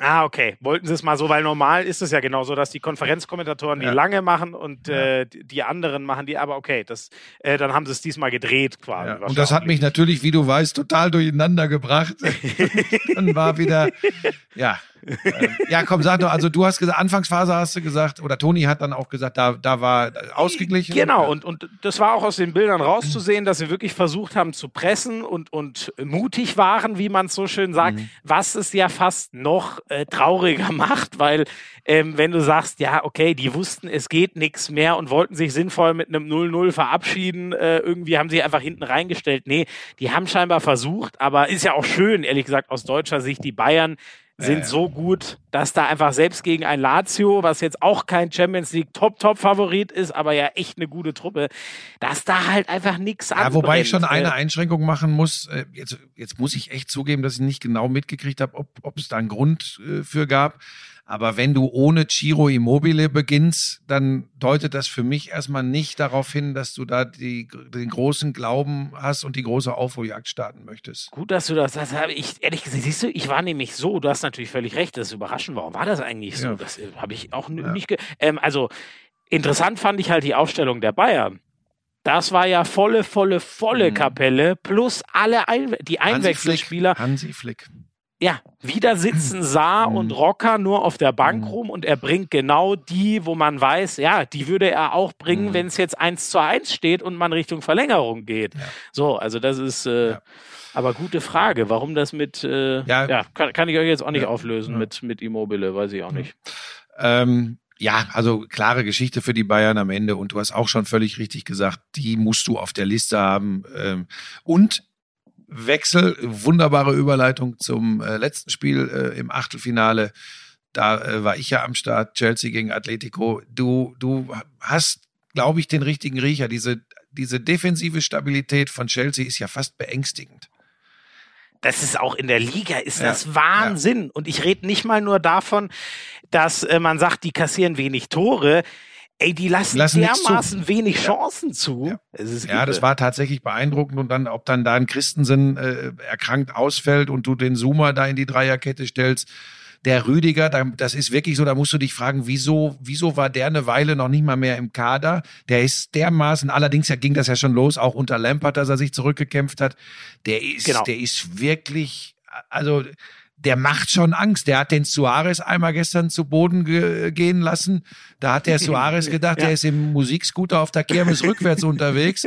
Ah, okay. Wollten sie es mal so, weil normal ist es ja genauso, dass die Konferenzkommentatoren die Ja. lange machen und äh, die- die anderen machen die, aber okay, das, äh, dann haben sie es diesmal gedreht quasi. Ja, und das hat mich natürlich, wie du weißt, total durcheinander gebracht. dann war wieder, ja. Ähm, ja, komm, sag doch, also du hast gesagt, Anfangsphase hast du gesagt, oder Toni hat dann auch gesagt, da, da war ausgeglichen. Genau, und, und das war auch aus den Bildern rauszusehen, dass sie wirklich versucht haben zu pressen und, und mutig waren, wie man es so schön sagt, Mhm. was es ja fast noch äh, trauriger macht, weil ähm, wenn du sagst, ja, okay, die wussten, es geht nichts mehr und wollten sich sinnvoll mit einem 0-0 verabschieden, äh, irgendwie haben sie einfach hinten reingestellt. Nee, die haben scheinbar versucht, aber ist ja auch schön, ehrlich gesagt, aus deutscher Sicht, die Bayern sind so gut, dass da einfach selbst gegen ein Lazio, was jetzt auch kein Champions League Top-Top-Favorit ist, aber ja echt eine gute Truppe, dass da halt einfach nichts Ja, anbrennt. wobei ich schon eine Äh, Einschränkung machen muss. Äh, Jetzt, jetzt muss ich echt zugeben, dass ich nicht genau mitgekriegt habe, ob, ob es da einen Grund äh, für gab. Aber wenn du ohne Ciro Immobile beginnst, dann deutet das für mich erstmal nicht darauf hin, dass du da die, den großen Glauben hast und die große Aufholjagd starten möchtest. Gut, dass du das, das habe ich, ehrlich gesagt, siehst du, ich war nämlich so, du hast natürlich völlig recht, das ist überraschend. Warum war das eigentlich so? Ja. Das äh, habe ich auch Ja. nicht, ähm, also interessant fand ich halt die Aufstellung der Bayern. Das war ja volle, volle, volle Mhm. Kapelle plus alle Ein die Hansi Flick. Einwechselspieler. Hansi Flick. Ja, wieder sitzen Saar Mhm. und Rocker nur auf der Bank Mhm. rum und er bringt genau die, wo man weiß, ja, die würde er auch bringen, Mhm. wenn es jetzt 1 zu 1 steht und man Richtung Verlängerung geht. Ja. So, also das ist äh, Ja. aber gute Frage, warum das mit, äh, Ja. ja, kann, kann ich euch jetzt auch nicht auflösen mit, mit Immobile, weiß ich auch nicht. Ähm, ja, also klare Geschichte für die Bayern am Ende. Und du hast auch schon völlig richtig gesagt, die musst du auf der Liste haben. Ähm, und Wechsel, wunderbare Überleitung zum äh, letzten Spiel äh, im Achtelfinale. Da äh, war ich ja am Start, Chelsea gegen Atletico. Du, du hast, glaube ich, den richtigen Riecher. Diese, diese defensive Stabilität von Chelsea ist ja fast beängstigend. Das ist auch in der Liga, ist Ja. das Wahnsinn. Und ich rede nicht mal nur davon, dass äh, man sagt, die kassieren wenig Tore. Ey, die lassen, Lassen zu. dermaßen wenig. Chancen zu. Ja. Ist Ja, das war tatsächlich beeindruckend und dann, ob dann da ein Christensen äh, erkrankt ausfällt und du den Zoomer da in die Dreierkette stellst, der Rüdiger, da, das ist wirklich so, da musst du dich fragen, wieso, wieso war der eine Weile noch nicht mal mehr im Kader? Der ist dermaßen, allerdings ja, ging das ja schon los, auch unter Lampert, dass er sich zurückgekämpft hat. Der ist, Genau. der ist wirklich, also der macht schon Angst. Der hat den Suarez einmal gestern zu Boden ge gehen lassen. Da hat der Suarez gedacht, Ja. der ist im Musikscooter auf der Kirmes rückwärts unterwegs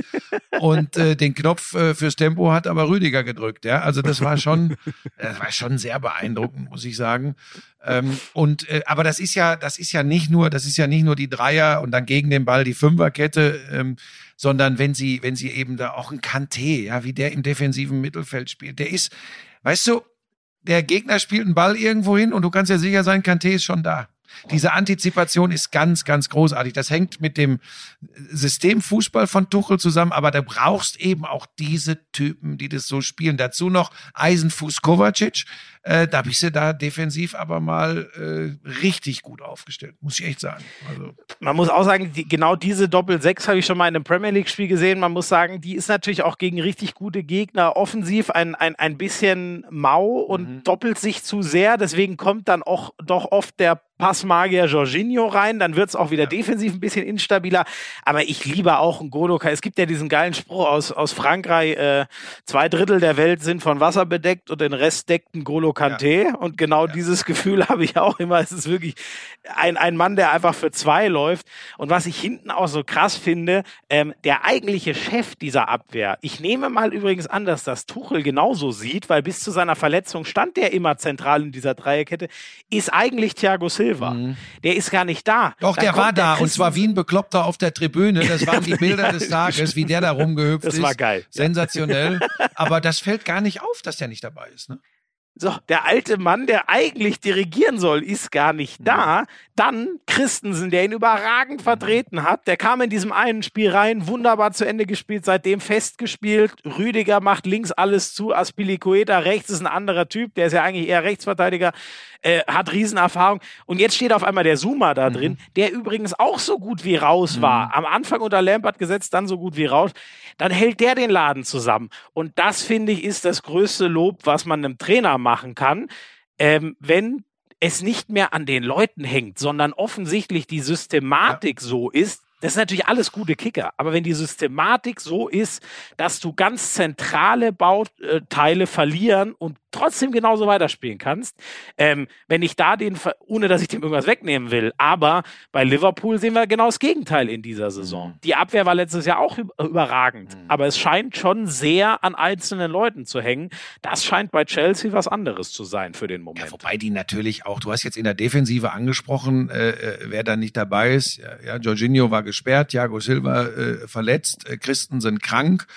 und äh, den Knopf äh, fürs Tempo hat aber Rüdiger gedrückt. Ja, also das war schon, das war schon sehr beeindruckend, muss ich sagen. Ähm, und äh, aber das ist ja, das ist ja nicht nur, das ist ja nicht nur die Dreier und dann gegen den Ball die Fünferkette, ähm, sondern wenn sie, wenn sie eben da auch ein Kanté, ja, wie der im defensiven Mittelfeld spielt, der ist, weißt du, der Gegner spielt einen Ball irgendwo hin und du kannst ja sicher sein, Kanté ist schon da. Diese Antizipation ist ganz, ganz großartig. Das hängt mit dem System Fußball von Tuchel zusammen, aber du brauchst eben auch diese Typen, die das so spielen. Dazu noch Eisenfuß Kovacic. Äh, da bist du da defensiv aber mal äh, richtig gut aufgestellt, muss ich echt sagen. Also, Man muss auch sagen, die, genau diese Doppel-Sechs habe ich schon mal in einem Premier League-Spiel gesehen. Man muss sagen, die ist natürlich auch gegen richtig gute Gegner offensiv ein, ein, ein bisschen mau und Mhm. doppelt sich zu sehr. Deswegen kommt dann auch doch oft der Passmagier Jorginho rein. Dann wird es auch wieder Ja. defensiv ein bisschen instabiler. Aber ich liebe auch einen Godoka. Es gibt ja diesen geilen Spruch aus, aus Frankreich: äh, zwei Drittel der Welt sind von Wasser bedeckt und den Rest deckt ein Golo Kanté. Und genau dieses Gefühl habe ich auch immer. Es ist wirklich ein, ein Mann, der einfach für zwei läuft. Und was ich hinten auch so krass finde, ähm, der eigentliche Chef dieser Abwehr, ich nehme mal übrigens an, dass das Tuchel genauso sieht, weil bis zu seiner Verletzung stand der immer zentral in dieser Dreierkette, ist eigentlich Thiago Silva. Silva. Der ist gar nicht da. Mhm. Doch, Dann der war da und Christensen. zwar wie ein Bekloppter auf der Tribüne. Das waren die Bilder des Tages, wie der da rumgehüpft Das ist. war geil. Sensationell. Aber das fällt gar nicht auf, dass der nicht dabei ist. Ne? So, der alte Mann, der eigentlich dirigieren soll, ist gar nicht da. Dann Christensen, der ihn überragend vertreten hat. Der kam in diesem einen Spiel rein, wunderbar zu Ende gespielt, seitdem festgespielt. Rüdiger macht links alles zu. Aspilicueta rechts ist ein anderer Typ, der ist ja eigentlich eher Rechtsverteidiger, äh, hat Riesenerfahrung. Und jetzt steht auf einmal der Zuma da drin, der übrigens auch so gut wie raus war. Am Anfang unter Lampert gesetzt, dann so gut wie raus. Dann hält der den Laden zusammen. Und das, finde ich, ist das größte Lob, was man einem Trainer machen kann. Ähm, wenn es nicht mehr an den Leuten hängt, sondern offensichtlich die Systematik so ist, das ist natürlich alles gute Kicker, aber wenn die Systematik so ist, dass du ganz zentrale Bauteile verlieren und trotzdem genauso weiterspielen kannst, ähm, wenn ich da den, ohne dass ich dem irgendwas wegnehmen will, aber bei Liverpool sehen wir genau das Gegenteil in dieser Saison. Die Abwehr war letztes Jahr auch üb- überragend, aber es scheint schon sehr an einzelnen Leuten zu hängen. Das scheint bei Chelsea was anderes zu sein für den Moment. Ja, wobei die natürlich auch, du hast jetzt in der Defensive angesprochen, äh, äh, wer da nicht dabei ist. Ja, ja Jorginho war gesperrt, Thiago Silva äh, verletzt, äh, Christensen krank.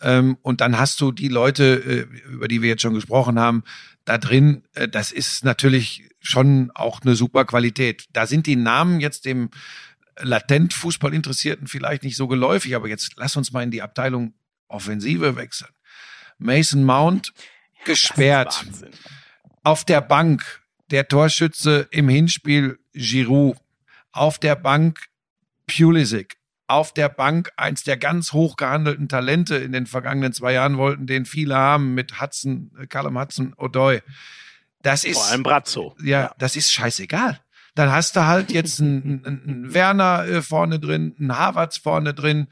Ähm, und dann hast du die Leute, äh, über die wir jetzt schon gesprochen haben, da drin. Äh, das ist natürlich schon auch eine super Qualität. Da sind die Namen jetzt dem latent Fußballinteressierten vielleicht nicht so geläufig, aber jetzt lass uns mal in die Abteilung Offensive wechseln. Mason Mount gesperrt. Ist Wahnsinn. Auf der Bank der Torschütze im Hinspiel Giroud. Auf der Bank Pulisic. Auf der Bank eins der ganz hoch gehandelten Talente in den vergangenen zwei Jahren wollten, den viele haben mit Hudson, äh, Callum Hudson Odoi. Das ist Vor allem Brazzo. ja, das ist scheißegal. Dann hast du halt jetzt einen, einen, Werner äh, vorne drin, einen Havertz vorne drin.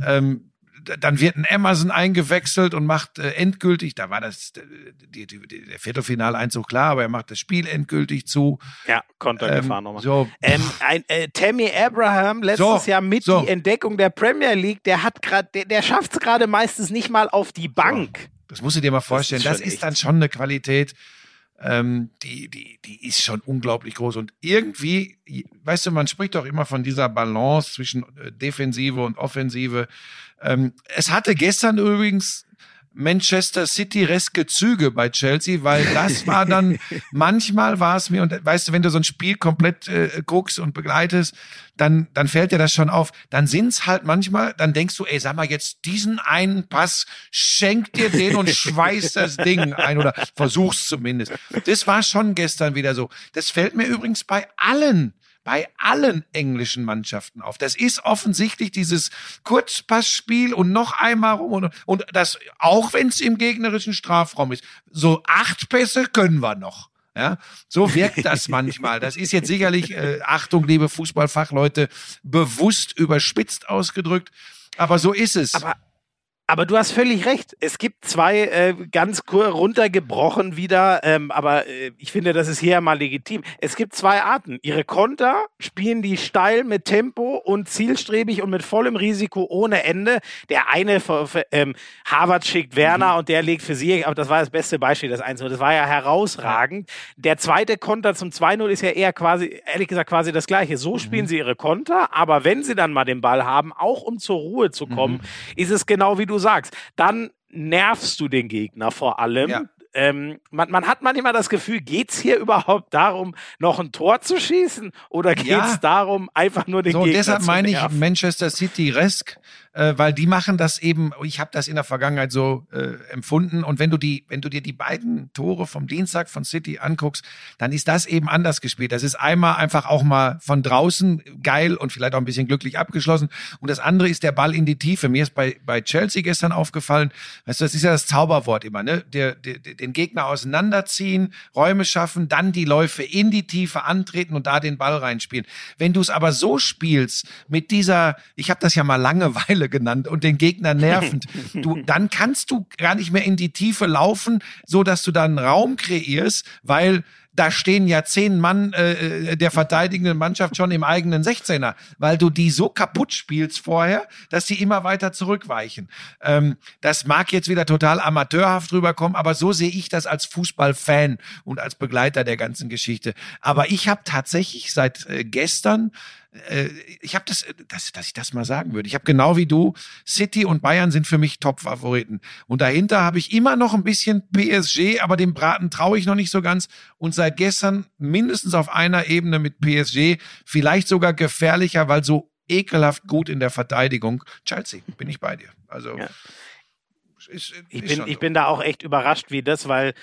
Ähm, dann wird ein Emerson eingewechselt und macht äh, endgültig, da war das die, die, der Viertelfinaleinzug klar, aber er macht das Spiel endgültig zu. Ja, Konter Ähm, gefahren nochmal. so, Ähm, ein, äh, Tammy Abraham, letztes So, Jahr mit so. die Entdeckung der Premier League, der hat gerade, der, der schafft es gerade meistens nicht mal auf die Bank. Das musst du dir mal vorstellen. ist Das ist, dann schon eine Qualität, ähm, die, die, die ist schon unglaublich groß. Und irgendwie, weißt du, man spricht doch immer von dieser Balance zwischen äh, Defensive und Offensive. Ähm, es hatte gestern übrigens Manchester City-reske Züge bei Chelsea, weil das war dann, manchmal war es mir, und weißt du, wenn du so ein Spiel komplett äh, guckst und begleitest, dann, dann fällt dir das schon auf. Dann sind's halt manchmal, dann denkst du, ey, sag mal jetzt diesen einen Pass, schenk dir den und schweiß das Ding ein oder versuch's zumindest. Das war schon gestern wieder so. Das fällt mir übrigens bei allen bei allen englischen Mannschaften auf. Das ist offensichtlich dieses Kurzpassspiel und noch einmal rum und, und das, auch wenn es im gegnerischen Strafraum ist, so acht Pässe können wir noch. Ja, so wirkt das manchmal. Das ist jetzt sicherlich, äh, Achtung, liebe Fußballfachleute, bewusst überspitzt ausgedrückt. Aber so ist es. Aber, aber du hast völlig recht. Es gibt zwei äh, ganz kur runtergebrochen wieder, ähm, aber äh, ich finde, das ist hier mal legitim. Es gibt zwei Arten. Ihre Konter spielen die steil mit Tempo und zielstrebig und mit vollem Risiko ohne Ende. Der eine, ver- ver- ähm, Harvard schickt Werner und der legt für sie, aber das war das beste Beispiel, das 1 Das war ja herausragend. Der zweite Konter zum 2-0 ist ja eher quasi, ehrlich gesagt, quasi das gleiche. So spielen sie ihre Konter, aber wenn sie dann mal den Ball haben, auch um zur Ruhe zu kommen, ist es genau wie du sagst. Dann nervst du den Gegner vor allem. Ja. Ähm, man, man hat manchmal das Gefühl, geht's hier überhaupt darum, noch ein Tor zu schießen oder geht's Ja. darum, einfach nur den So, Gegner deshalb zu meine ich? Manchester City Resk, äh, weil die machen das eben, ich habe das in der Vergangenheit so äh, empfunden und wenn du die, wenn du dir die beiden Tore vom Dienstag von City anguckst, dann ist das eben anders gespielt. Das ist einmal einfach auch mal von draußen geil und vielleicht auch ein bisschen glücklich abgeschlossen und das andere ist der Ball in die Tiefe. Mir ist bei, bei Chelsea gestern aufgefallen, weißt du, das ist ja das Zauberwort immer, ne? Der, der, den Gegner auseinanderziehen, Räume schaffen, dann die Läufe in die Tiefe antreten und da den Ball reinspielen. Wenn du es aber so spielst, mit dieser, ich habe das ja mal Langeweile genannt und den Gegner nervend, du, dann kannst du gar nicht mehr in die Tiefe laufen, so dass du dann Raum kreierst, weil da stehen ja zehn Mann äh, der verteidigenden Mannschaft schon im eigenen 16er, weil du die so kaputt spielst vorher, dass die immer weiter zurückweichen. Ähm, das mag jetzt wieder total amateurhaft rüberkommen, aber so sehe ich das als Fußballfan und als Begleiter der ganzen Geschichte. Aber ich habe tatsächlich seit äh, gestern äh, ich habe das, dass, dass ich das mal sagen würde. Ich habe genau wie du, City und Bayern sind für mich Top-Favoriten. Und dahinter habe ich immer noch ein bisschen PSG, aber dem Braten traue ich noch nicht so ganz. Und seit gestern mindestens auf einer Ebene mit PSG, vielleicht sogar gefährlicher, weil so ekelhaft gut in der Verteidigung. Chelsea, bin ich bei dir. Also Ja. ist, Ich ist bin, schon ich bin da auch echt überrascht, wie das, weil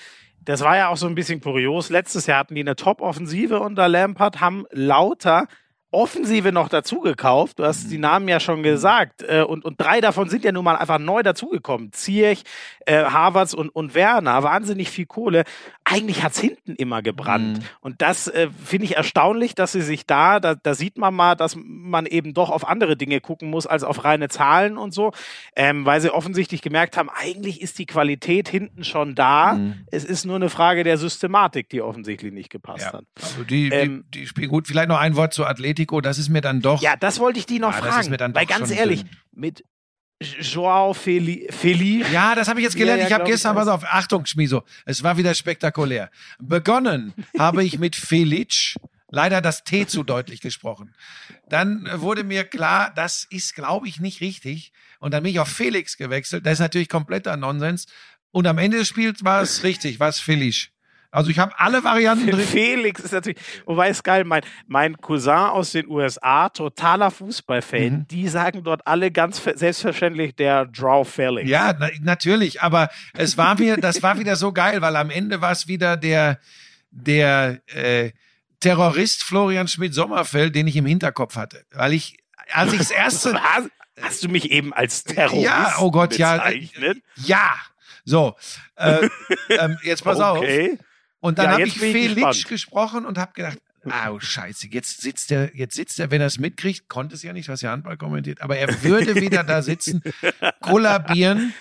das war ja auch so ein bisschen kurios. Letztes Jahr hatten die eine Top-Offensive unter Lampard, haben lauter Offensive noch dazu gekauft. Du hast die Namen ja schon gesagt. Äh, und, und drei davon sind ja nun mal einfach neu dazugekommen. Ziyech, äh, Havertz und, und Werner. Wahnsinnig viel Kohle. Eigentlich hat's hinten immer gebrannt. Und das äh, finde ich erstaunlich, dass sie sich da, da, da sieht man mal, dass man eben doch auf andere Dinge gucken muss als auf reine Zahlen und so. Ähm, weil sie offensichtlich gemerkt haben, eigentlich ist die Qualität hinten schon da. Es ist nur eine Frage der Systematik, die offensichtlich nicht gepasst Ja, hat. also die, Ähm, die, die spielen gut. Vielleicht noch ein Wort zu Atletico. Das ist mir dann doch. Ja, das wollte ich die noch Ah, das ist fragen. weil ganz ehrlich, dünn. mit Joao Feli, Feli Ja, das habe ich jetzt gelernt. Ja, ja, ich habe ich gestern, auch. pass auf, Achtung, Schmiso, es war wieder spektakulär. Begonnen habe ich mit Felic, leider das T zu deutlich gesprochen. Dann wurde mir klar, das ist, glaube ich, nicht richtig. Und dann bin ich auf Felix gewechselt. Das ist natürlich kompletter Nonsens. Und am Ende des Spiels war es richtig, war es Felic. Also ich habe alle Varianten drin. Felix ist natürlich, wobei es geil, mein, mein Cousin aus den USA, totaler Fußballfan, Mhm. die sagen dort alle ganz ver- selbstverständlich der Draw Felix. Ja, na, natürlich, aber es war mir, das war wieder so geil, weil am Ende war es wieder der, der äh, Terrorist Florian Schmidt-Sommerfeld, den ich im Hinterkopf hatte. Weil ich, als ich das erste, Hast, du mich eben als Terrorist Ja, oh Gott, ja, bezeichnet? ja, so, äh, ähm, jetzt pass auf. Und dann Ja, habe ich Felix gespannt. gesprochen und habe gedacht, au scheiße, jetzt sitzt er, jetzt sitzt er, wenn er es mitkriegt, konnte es ja nicht, was ja Handball kommentiert, aber er würde wieder da sitzen, kollabieren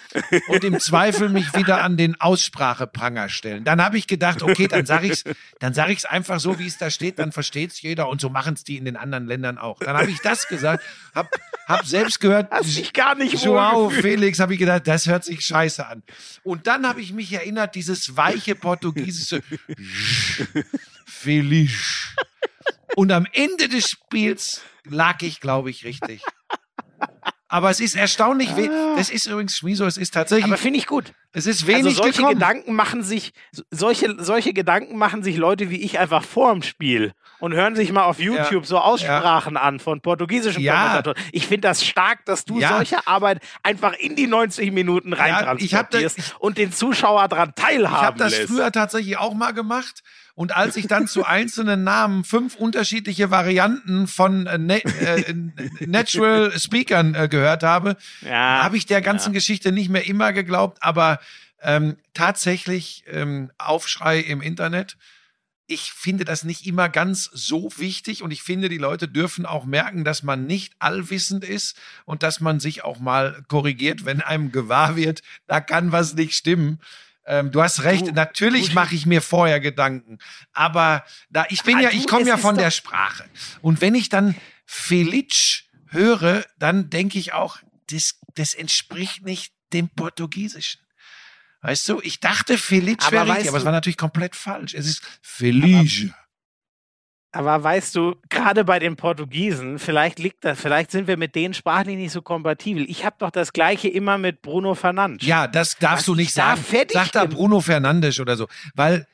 und im Zweifel mich wieder an den Aussprachepranger stellen. Dann habe ich gedacht, okay, dann sage ich's, dann sage ich's einfach so, wie es da steht, dann versteht's jeder und so machen es die in den anderen Ländern auch. Dann habe ich das gesagt, hab, hab selbst gehört, Hast dich gar nicht Joao. Felix, habe ich gedacht, das hört sich scheiße an. Und dann habe ich mich erinnert, dieses weiche portugiesische Felix. Und am Ende des Spiels lag ich, glaube ich, richtig. Aber es ist erstaunlich, we- das ist übrigens, Schmiso, es ist tatsächlich, Aber finde ich gut. Es ist wenig also solche gekommen. Gedanken machen sich, solche, solche Gedanken machen sich Leute wie ich einfach vor dem Spiel und hören sich mal auf YouTube so Aussprachen an von portugiesischen Ja. Kommentatoren. Ich finde das stark, dass du Ja. solche Arbeit einfach in die 90 Minuten ich reintransportierst ich- und den Zuschauer daran Ich teilhaben habe das lässt. früher tatsächlich auch mal gemacht. Und als ich dann zu einzelnen Namen fünf unterschiedliche Varianten von äh, ne, äh, Natural Speakern äh, gehört habe, Ja, habe ich der ganzen Geschichte nicht mehr immer geglaubt. Aber ähm, tatsächlich ähm, Aufschrei im Internet. Ich finde das nicht immer ganz so wichtig und ich finde, die Leute dürfen auch merken, dass man nicht allwissend ist und dass man sich auch mal korrigiert, wenn einem gewahr wird, da kann was nicht stimmen. Ähm, du hast recht, Du, natürlich mache ich mir vorher Gedanken, aber da ich bin Ah, ja, ich komme ja von der Sprache und wenn ich dann Felic höre, dann denke ich auch, das, das entspricht nicht dem Portugiesischen. Weißt du, ich dachte Felic Aber wäre richtig, aber es war natürlich komplett falsch. Es ist Felic. Aber weißt du, gerade bei den Portugiesen, vielleicht liegt das, vielleicht sind wir mit denen sprachlich nicht so kompatibel. Ich habe doch das Gleiche immer mit Bruno Fernandes. Ja, das darfst Was du ich nicht da sagen. fertig Sag da. Bruno Fernandes oder so. Weil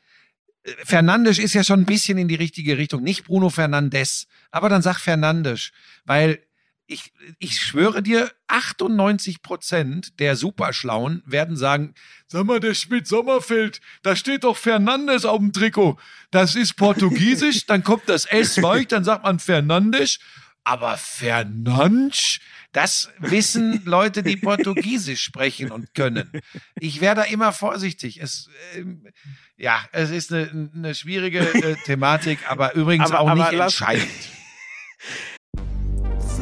äh, Fernandes ist ja schon ein bisschen in die richtige Richtung. Nicht Bruno Fernandes. Aber dann sag Fernandes. Weil ich, ich schwöre dir, 98 Prozent der Superschlauen werden sagen, sag mal, der Schmidt-Sommerfeld, da steht doch Fernandes auf dem Trikot. Das ist Portugiesisch, dann kommt das S weich, dann sagt man Fernandes. Aber Fernandes, das wissen Leute, die Portugiesisch sprechen und können. Ich wäre da immer vorsichtig. Es, ähm, ja, es ist eine, eine schwierige äh, Thematik, aber übrigens Aber- auch aber nicht entscheidend.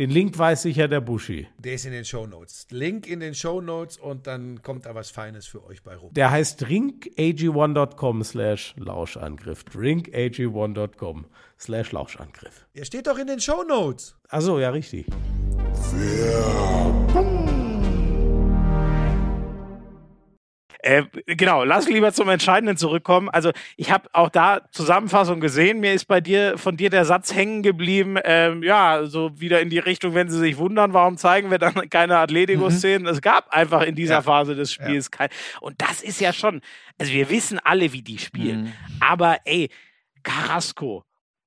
den Link weiß sicher der Buschi. Der ist in den Shownotes. Link in den Shownotes und dann kommt da was Feines für euch bei rum. Der heißt drinkag1.com slash Lauschangriff. drinkag1.com slash Lauschangriff. Der steht doch in den Shownotes. Achso, ja, richtig. Äh, genau, lass lieber zum Entscheidenden zurückkommen. Also ich habe auch da Zusammenfassung gesehen. Mir ist bei dir von dir der Satz hängen geblieben. Ähm, ja, so wieder in die Richtung, wenn sie sich wundern, warum zeigen wir dann keine Atletico-Szenen? Es gab einfach in dieser Ja. Phase des Spiels kein. Und das ist ja schon. Also wir wissen alle, wie die spielen. Mhm. Aber ey, Carrasco,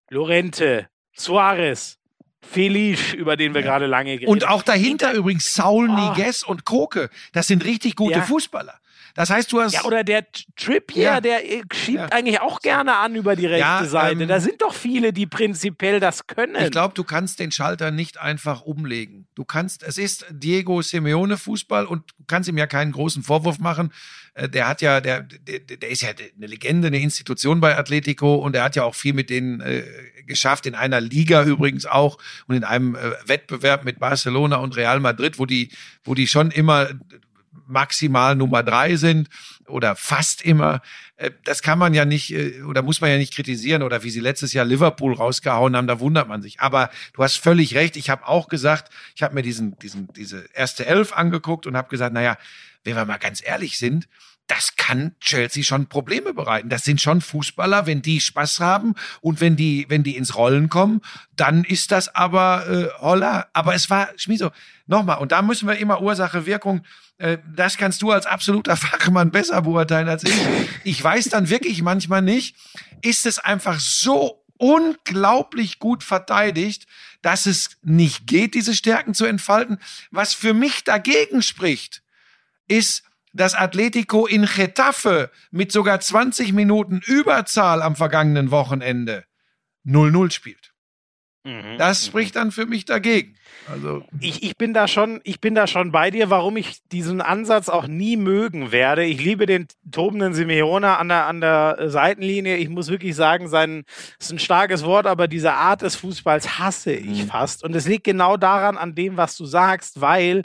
Lorente, Suarez. Felice, über den wir gerade lange geredet Und auch dahinter übrigens Saul Ah. Niguez und Koke. Das sind richtig gute Ja. Fußballer. Das heißt, du hast. Ja, oder der Trippier, Ja. der äh, schiebt Ja. eigentlich auch gerne an über die rechte Ja, Seite. ähm, da sind doch viele, die prinzipiell das können. Ich glaube, du kannst den Schalter nicht einfach umlegen. Du kannst, es ist Diego Simeone Fußball und du kannst ihm ja keinen großen Vorwurf machen. Äh, Der hat ja, der, der, der ist ja eine Legende, eine Institution bei Atletico und er hat ja auch viel mit denen äh, geschafft, in einer Liga übrigens auch und in einem äh, Wettbewerb mit Barcelona und Real Madrid, wo die, wo die schon immer maximal Nummer drei sind oder fast immer. Äh, Das kann man ja nicht äh, oder muss man ja nicht kritisieren oder wie sie letztes Jahr Liverpool rausgehauen haben, da wundert man sich. Aber du hast völlig recht. Ich habe auch gesagt, ich habe mir diesen, diesen, diese erste Elf angeguckt und habe gesagt, naja, wenn wir mal ganz ehrlich sind, das kann Chelsea schon Probleme bereiten. Das sind schon Fußballer, wenn die Spaß haben und wenn die, wenn die ins Rollen kommen, dann ist das aber äh, holla. Aber es war, Schmieso, nochmal, und da müssen wir immer Ursache, Wirkung, äh, das kannst du als absoluter Fachmann besser beurteilen als ich. Ich weiß dann wirklich manchmal nicht, ist es einfach so unglaublich gut verteidigt, dass es nicht geht, diese Stärken zu entfalten. Was für mich dagegen spricht, ist, dass Atletico in Getafe mit sogar 20 Minuten Überzahl am vergangenen Wochenende 0-0 spielt. Mhm. Das spricht dann für mich dagegen. Also, ich, ich bin da schon, ich bin da schon bei dir, warum ich diesen Ansatz auch nie mögen werde. Ich liebe den tobenden Simeone an der, an der Seitenlinie. Ich muss wirklich sagen, sein, ist ein starkes Wort, aber diese Art des Fußballs hasse ich fast. Und es liegt genau daran, an dem, was du sagst, weil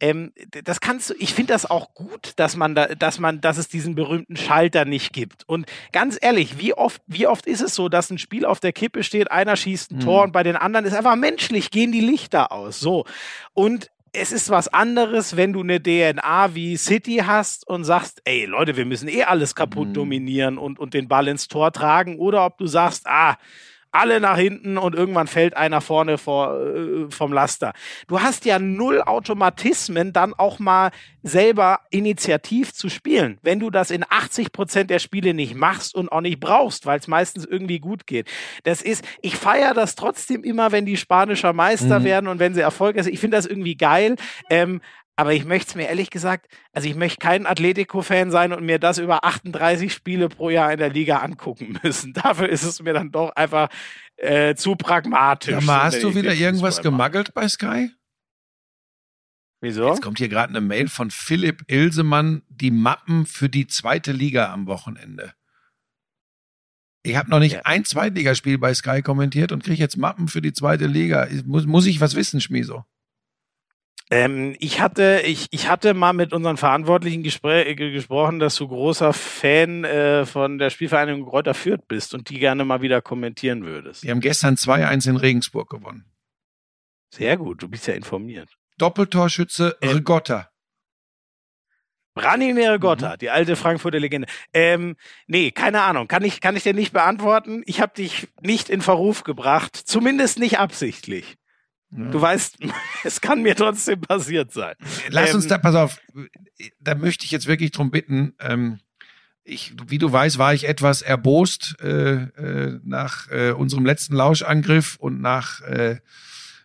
ähm, das kannst du, ich finde das auch gut, dass man da, dass man, dass es diesen berühmten Schalter nicht gibt. Und ganz ehrlich, wie oft, wie oft ist es so, dass ein Spiel auf der Kippe steht, einer schießt ein Tor und bei den anderen ist einfach menschlich, gehen die Lichter aus. So. Und es ist was anderes, wenn du eine DNA wie City hast und sagst, ey Leute, wir müssen eh alles kaputt dominieren und, und den Ball ins Tor tragen, oder ob du sagst, ah, alle nach hinten und irgendwann fällt einer vorne vor, äh, vom Laster. Du hast ja null Automatismen, dann auch mal selber initiativ zu spielen. Wenn du das in 80 Prozent der Spiele nicht machst und auch nicht brauchst, weil es meistens irgendwie gut geht. Das ist, ich feiere das trotzdem immer, wenn die spanischer Meister Mhm. werden und wenn sie erfolgreich sind. Ich finde das irgendwie geil. Ähm, aber ich möchte es mir ehrlich gesagt, also ich möchte kein Atletico-Fan sein und mir das über 38 Spiele pro Jahr in der Liga angucken müssen. Dafür ist es mir dann doch einfach äh, zu pragmatisch. Ja, so, mal, hast du wieder irgendwas gemaggelt bei Sky? Wieso? Jetzt kommt hier gerade eine Mail von Philipp Ilsemann, die Mappen für die zweite Liga am Wochenende. Ich habe noch nicht Ja. ein Zweitligaspiel bei Sky kommentiert und kriege jetzt Mappen für die zweite Liga. Muss, muss ich was wissen, Schmieso? Ähm, ich hatte, ich, ich hatte mal mit unseren Verantwortlichen gespr äh, gesprochen, dass du großer Fan äh, von der Spielvereinigung Kräuter Fürth bist und die gerne mal wieder kommentieren würdest. Wir haben gestern 2-1 in Regensburg gewonnen. Sehr gut, du bist ja informiert. Doppeltorschütze Ähm, Rigotta. Branimir Gotta, Mhm. die alte Frankfurter Legende. Ähm, nee, keine Ahnung. Kann ich, kann ich dir nicht beantworten. Ich habe dich nicht in Verruf gebracht. Zumindest nicht absichtlich. Du weißt, es kann mir trotzdem passiert sein. Lass uns ähm, da, pass auf, da möchte ich jetzt wirklich drum bitten. Ähm, ich, wie du weißt, war ich etwas erbost äh, äh, nach äh, unserem letzten Lauschangriff und nach äh,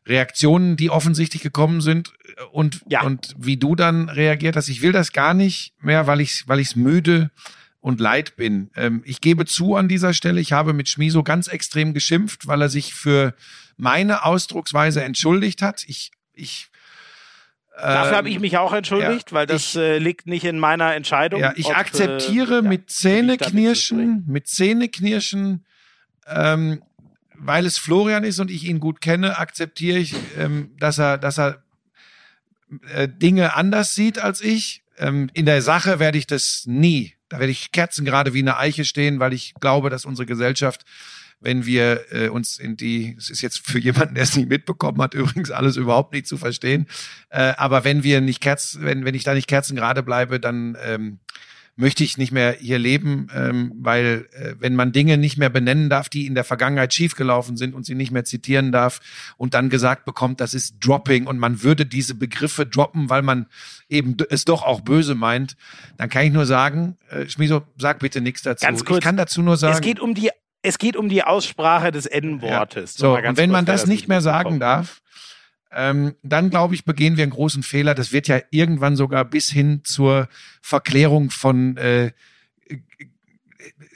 Reaktionen, die offensichtlich gekommen sind und, Ja. und wie du dann reagiert hast. Ich will das gar nicht mehr, weil ich weil ich's müde und leid bin. Ähm, ich gebe zu an dieser Stelle, ich habe mit Schmiso ganz extrem geschimpft, weil er sich für meine Ausdrucksweise entschuldigt hat. Ich, ich Dafür ähm, habe ich mich auch entschuldigt, ja, weil das ich- äh, liegt nicht in meiner Entscheidung. ja, ich ob, akzeptiere äh, mit Zähneknirschen, mit Zähneknirschen, ähm, weil es Florian ist und ich ihn gut kenne, akzeptiere ich, ähm, dass er, dass er äh, Dinge anders sieht als ich. Ähm, in der Sache werde ich das nie. Da werde ich kerzengerade wie eine Eiche stehen, weil ich glaube, dass unsere Gesellschaft, wenn wir äh, uns in die, es ist jetzt für jemanden, der es nicht mitbekommen hat, übrigens alles überhaupt nicht zu verstehen, äh, aber wenn wir nicht Kerzen, wenn, wenn ich da nicht kerzengerade bleibe, dann ähm, möchte ich nicht mehr hier leben, ähm, weil äh, wenn man Dinge nicht mehr benennen darf, die in der Vergangenheit schiefgelaufen sind und sie nicht mehr zitieren darf und dann gesagt bekommt, das ist Dropping und man würde diese Begriffe droppen, weil man eben es doch auch böse meint, dann kann ich nur sagen, äh, Schmiso, sag bitte nichts dazu. Ganz kurz, ich kann dazu nur sagen, Es geht um die, es geht um die Aussprache des N-Wortes. so, mal ganz und wenn man das nicht mehr sagen darf, ähm, dann glaube ich, begehen wir einen großen Fehler. Das wird ja irgendwann sogar bis hin zur Verklärung von äh, äh,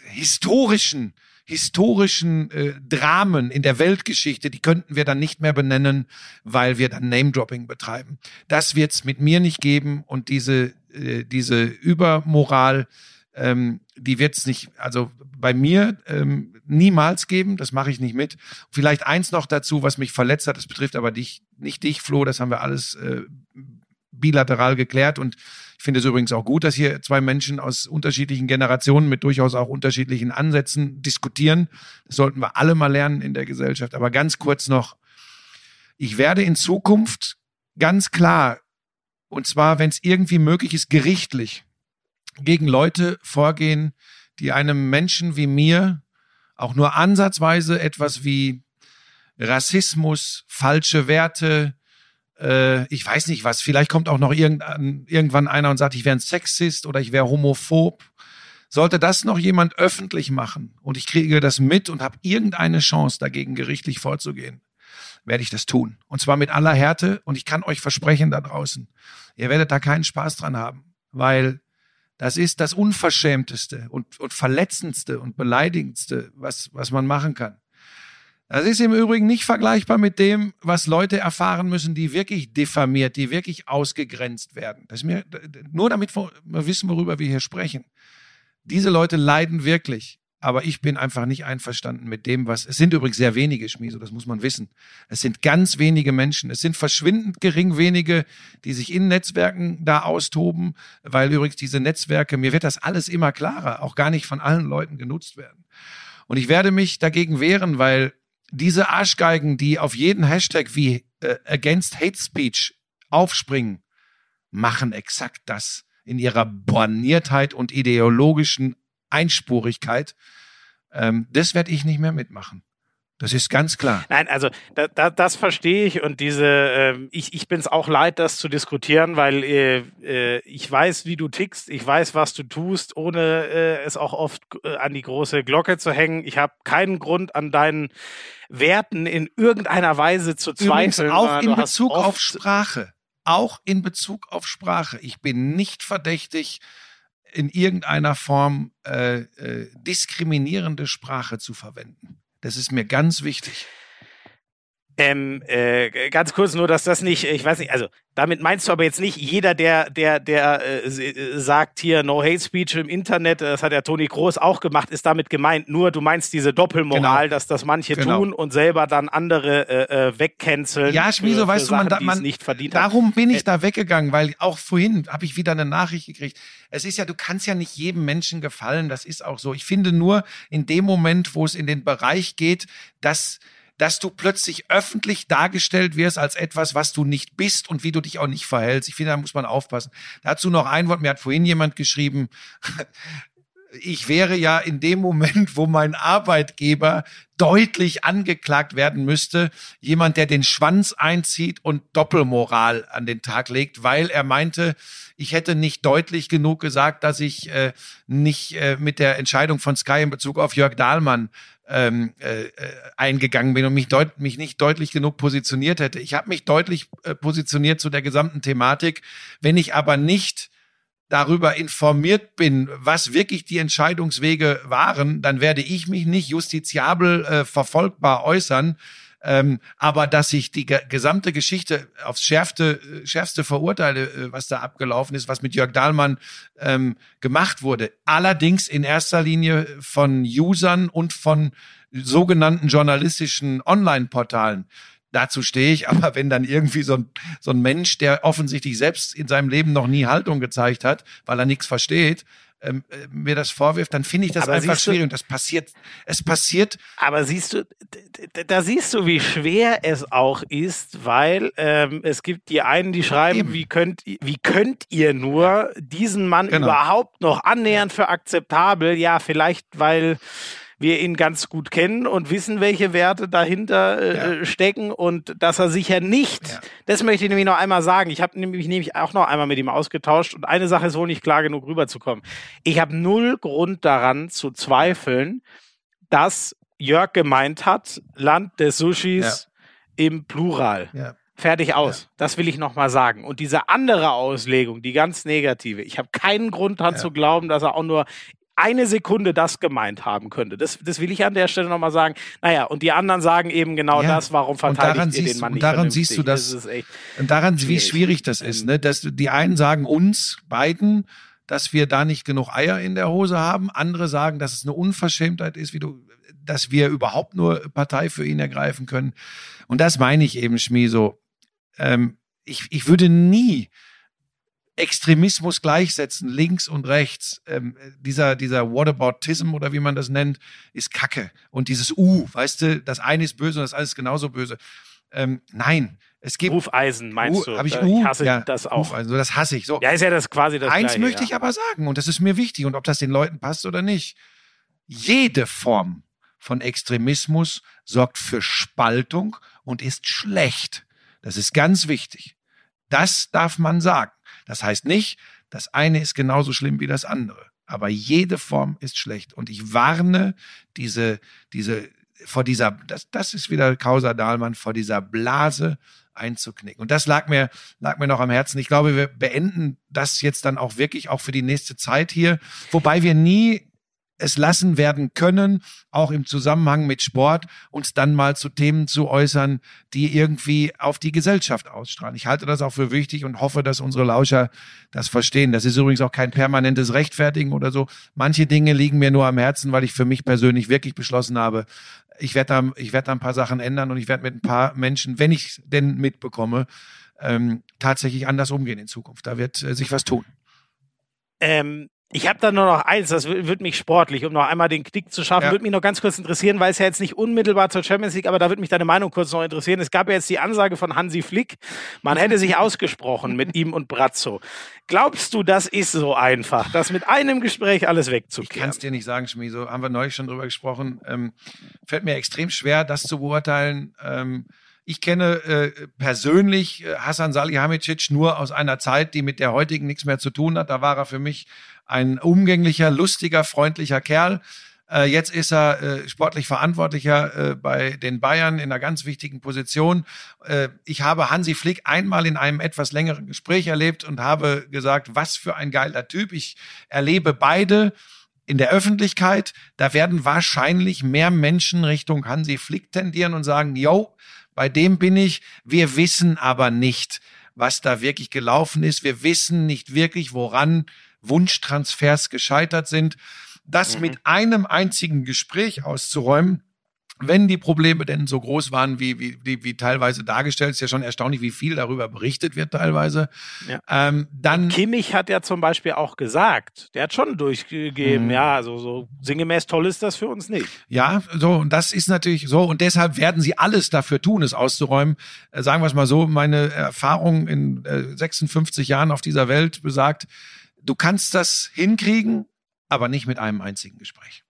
historischen historischen äh, Dramen in der Weltgeschichte, die könnten wir dann nicht mehr benennen, weil wir dann Name-Dropping betreiben. Das wird es mit mir nicht geben und diese, äh, diese Übermoral, ähm, die wird es nicht, also bei mir ähm, niemals geben, das mache ich nicht mit. Vielleicht eins noch dazu, was mich verletzt hat, das betrifft aber dich, nicht dich, Flo, das haben wir alles äh, bilateral geklärt und ich finde es übrigens auch gut, dass hier zwei Menschen aus unterschiedlichen Generationen mit durchaus auch unterschiedlichen Ansätzen diskutieren. Das sollten wir alle mal lernen in der Gesellschaft. Aber ganz kurz noch, ich werde in Zukunft ganz klar, und zwar, wenn es irgendwie möglich ist, gerichtlich gegen Leute vorgehen, die einem Menschen wie mir auch nur ansatzweise etwas wie Rassismus, falsche Werte, äh, ich weiß nicht was, vielleicht kommt auch noch irgendwann, irgendwann einer und sagt, ich wäre ein Sexist oder ich wäre homophob. Sollte das noch jemand öffentlich machen und ich kriege das mit und habe irgendeine Chance dagegen gerichtlich vorzugehen, werde ich das tun. Und zwar mit aller Härte und ich kann euch versprechen da draußen, ihr werdet da keinen Spaß dran haben, weil das ist das Unverschämteste und, und Verletzendste und Beleidigendste, was, was man machen kann. Das ist im Übrigen nicht vergleichbar mit dem, was Leute erfahren müssen, die wirklich diffamiert, die wirklich ausgegrenzt werden. Das mir, nur damit wir wissen, worüber wir hier sprechen. Diese Leute leiden wirklich. Aber ich bin einfach nicht einverstanden mit dem, was. Es sind übrigens sehr wenige Schmieso, das muss man wissen. Es sind ganz wenige Menschen. Es sind verschwindend gering wenige, die sich in Netzwerken da austoben, weil übrigens diese Netzwerke, mir wird das alles immer klarer, auch gar nicht von allen Leuten genutzt werden. Und ich werde mich dagegen wehren, weil diese Arschgeigen, die auf jeden Hashtag wie äh, Against Hate Speech aufspringen, machen exakt das in ihrer Borniertheit und ideologischen Einspurigkeit. Ähm, das werde ich nicht mehr mitmachen. Das ist ganz klar. Nein, also da, da, das verstehe ich und diese, äh, ich, ich bin es auch leid, das zu diskutieren, weil äh, äh, ich weiß, wie du tickst, ich weiß, was du tust, ohne äh, es auch oft äh, an die große Glocke zu hängen. Ich habe keinen Grund an deinen Werten in irgendeiner Weise zu Übrigens zweifeln. auch sondern in Bezug auf Sprache. Auch in Bezug auf Sprache. Ich bin nicht verdächtig, in irgendeiner Form äh, äh, diskriminierende Sprache zu verwenden. Das ist mir ganz wichtig. Ähm, äh, ganz kurz nur, dass das nicht, ich weiß nicht, also damit meinst du aber jetzt nicht jeder, der, der, der äh, äh, sagt hier No Hate Speech im Internet, das hat ja Toni Groß auch gemacht, ist damit gemeint. Nur du meinst diese Doppelmoral, Genau. dass das manche Genau. tun und selber dann andere äh, äh, wegcanceln. Ja, Schmieso, für- weißt für du, man, Sachen, man es nicht verdient darum bin Äh, ich da weggegangen, weil auch vorhin habe ich wieder eine Nachricht gekriegt. Es ist ja, du kannst ja nicht jedem Menschen gefallen, das ist auch so. Ich finde nur in dem Moment, wo es in den Bereich geht, dass dass du plötzlich öffentlich dargestellt wirst als etwas, was du nicht bist und wie du dich auch nicht verhältst. Ich finde, da muss man aufpassen. Dazu noch ein Wort. Mir hat vorhin jemand geschrieben, ich wäre ja in dem Moment, wo mein Arbeitgeber deutlich angeklagt werden müsste, jemand, der den Schwanz einzieht und Doppelmoral an den Tag legt, weil er meinte, ich hätte nicht deutlich genug gesagt, dass ich äh, nicht äh, mit der Entscheidung von Sky in Bezug auf Jörg Dahlmann ähm, äh, äh, eingegangen bin und mich, deut mich nicht deutlich genug positioniert hätte. Ich habe mich deutlich äh, positioniert zu der gesamten Thematik. Wenn ich aber nicht darüber informiert bin, was wirklich die Entscheidungswege waren, dann werde ich mich nicht justiziabel äh, verfolgbar äußern. Ähm, aber dass ich die ge gesamte Geschichte aufs schärfste, äh, schärfste verurteile, äh, was da abgelaufen ist, was mit Jörg Dahlmann ähm, gemacht wurde. Allerdings in erster Linie von Usern und von sogenannten journalistischen Online-Portalen. Dazu stehe ich, aber wenn dann irgendwie so ein, so ein Mensch, der offensichtlich selbst in seinem Leben noch nie Haltung gezeigt hat, weil er nichts versteht, ähm, äh, mir das vorwirft, dann finde ich das Aber einfach du- schwierig. Und das passiert, es passiert, Aber siehst du, da siehst du, wie schwer es auch ist, weil ähm, es gibt die einen, die schreiben, Eben. wie könnt, wie könnt ihr nur diesen Mann Genau. überhaupt noch annähernd für akzeptabel? Ja, vielleicht, weil wir ihn ganz gut kennen und wissen, welche Werte dahinter äh, stecken und dass er sicher nicht, Ja. das möchte ich nämlich noch einmal sagen, ich habe nämlich, nämlich auch noch einmal mit ihm ausgetauscht und eine Sache ist wohl nicht klar genug rüberzukommen. Ich habe null Grund daran zu zweifeln, dass Jörg gemeint hat, Land des Sushis im Plural. ja, Fertig aus. Das will ich nochmal sagen. Und diese andere Auslegung, die ganz negative, ich habe keinen Grund daran Ja. zu glauben, dass er auch nur eine Sekunde das gemeint haben könnte. Das, das will ich an der Stelle nochmal sagen. Naja, und die anderen sagen eben genau Ja. das, warum Und verteidigt daran ihr den Mann und nicht daran vernünftig? siehst du, das echt Und daran, wie Schwierig. schwierig das ist, ne? Dass die einen sagen uns beiden, dass wir da nicht genug Eier in der Hose haben. Andere sagen, dass es eine Unverschämtheit ist, wie du, dass wir überhaupt nur Partei für ihn ergreifen können. Und das meine ich eben, Schmi, so. Ähm, ich, ich würde nie Extremismus gleichsetzen, links und rechts. Ähm, dieser, dieser Whataboutism oder wie man das nennt, ist Kacke. Und dieses U, weißt du, das eine ist böse und das andere ist genauso böse. Ähm, nein, es gibt Rufeisen, meinst du? Habe ich Äh, U? ich hasse ja, das auch. Uf, also das hasse ich. So. Ja, ist ja das quasi das Eins Gleiche, möchte ja. ich aber sagen, und das ist mir wichtig, und ob das den Leuten passt oder nicht. Jede Form von Extremismus sorgt für Spaltung und ist schlecht. Das ist ganz wichtig. Das darf man sagen. Das heißt nicht, das eine ist genauso schlimm wie das andere. Aber jede Form ist schlecht. Und ich warne diese, diese, vor dieser, das, das ist wieder Causa Dahlmann, vor dieser Blase einzuknicken. Und das lag mir, lag mir noch am Herzen. Ich glaube, wir beenden das jetzt dann auch wirklich auch für die nächste Zeit hier. Wobei wir nie es lassen werden können, auch im Zusammenhang mit Sport, uns dann mal zu Themen zu äußern, die irgendwie auf die Gesellschaft ausstrahlen. Ich halte das auch für wichtig und hoffe, dass unsere Lauscher das verstehen. Das ist übrigens auch kein permanentes Rechtfertigen oder so. Manche Dinge liegen mir nur am Herzen, weil ich für mich persönlich wirklich beschlossen habe, ich werde da, ich da ein paar Sachen ändern und ich werde mit ein paar Menschen, wenn ich denn mitbekomme, ähm, tatsächlich anders umgehen in Zukunft. Da wird äh, sich was tun. Ähm, Ich habe da nur noch eins, das wird mich sportlich, um noch einmal den Knick zu schaffen, Ja. würde mich noch ganz kurz interessieren, weil es ja jetzt nicht unmittelbar zur Champions League, aber da würde mich deine Meinung kurz noch interessieren. Es gab ja jetzt die Ansage von Hansi Flick, man hätte sich ausgesprochen mit ihm und Brazzo. Glaubst du, das ist so einfach, das mit einem Gespräch alles Ich kann es dir nicht sagen, Schmi, so haben wir neulich schon drüber gesprochen. Ähm, fällt mir extrem schwer, das zu beurteilen. Ähm, ich kenne äh, persönlich äh, Hasan Salihamidzic nur aus einer Zeit, die mit der heutigen nichts mehr zu tun hat. Da war er für mich ein umgänglicher, lustiger, freundlicher Kerl. Äh, jetzt ist er äh, sportlich Verantwortlicher äh, bei den Bayern in einer ganz wichtigen Position. Äh, ich habe Hansi Flick einmal in einem etwas längeren Gespräch erlebt und habe gesagt, was für ein geiler Typ. Ich erlebe beide in der Öffentlichkeit. Da werden wahrscheinlich mehr Menschen Richtung Hansi Flick tendieren und sagen, yo, bei dem bin ich. Wir wissen aber nicht, was da wirklich gelaufen ist. Wir wissen nicht wirklich, woran Wunschtransfers gescheitert sind. Das mit einem einzigen Gespräch auszuräumen, wenn die Probleme denn so groß waren, wie, wie, wie, teilweise dargestellt, ist ja schon erstaunlich, wie viel darüber berichtet wird teilweise. Ja. Ähm, dann Kimmich hat ja zum Beispiel auch gesagt, der hat schon durchgegeben, Mhm. ja, also so sinngemäß toll ist das für uns nicht. Ja, so, und das ist natürlich so, und deshalb werden sie alles dafür tun, es auszuräumen. Äh, sagen wir es mal so, meine Erfahrung in äh, 56 Jahren auf dieser Welt besagt, du kannst das hinkriegen, aber nicht mit einem einzigen Gespräch.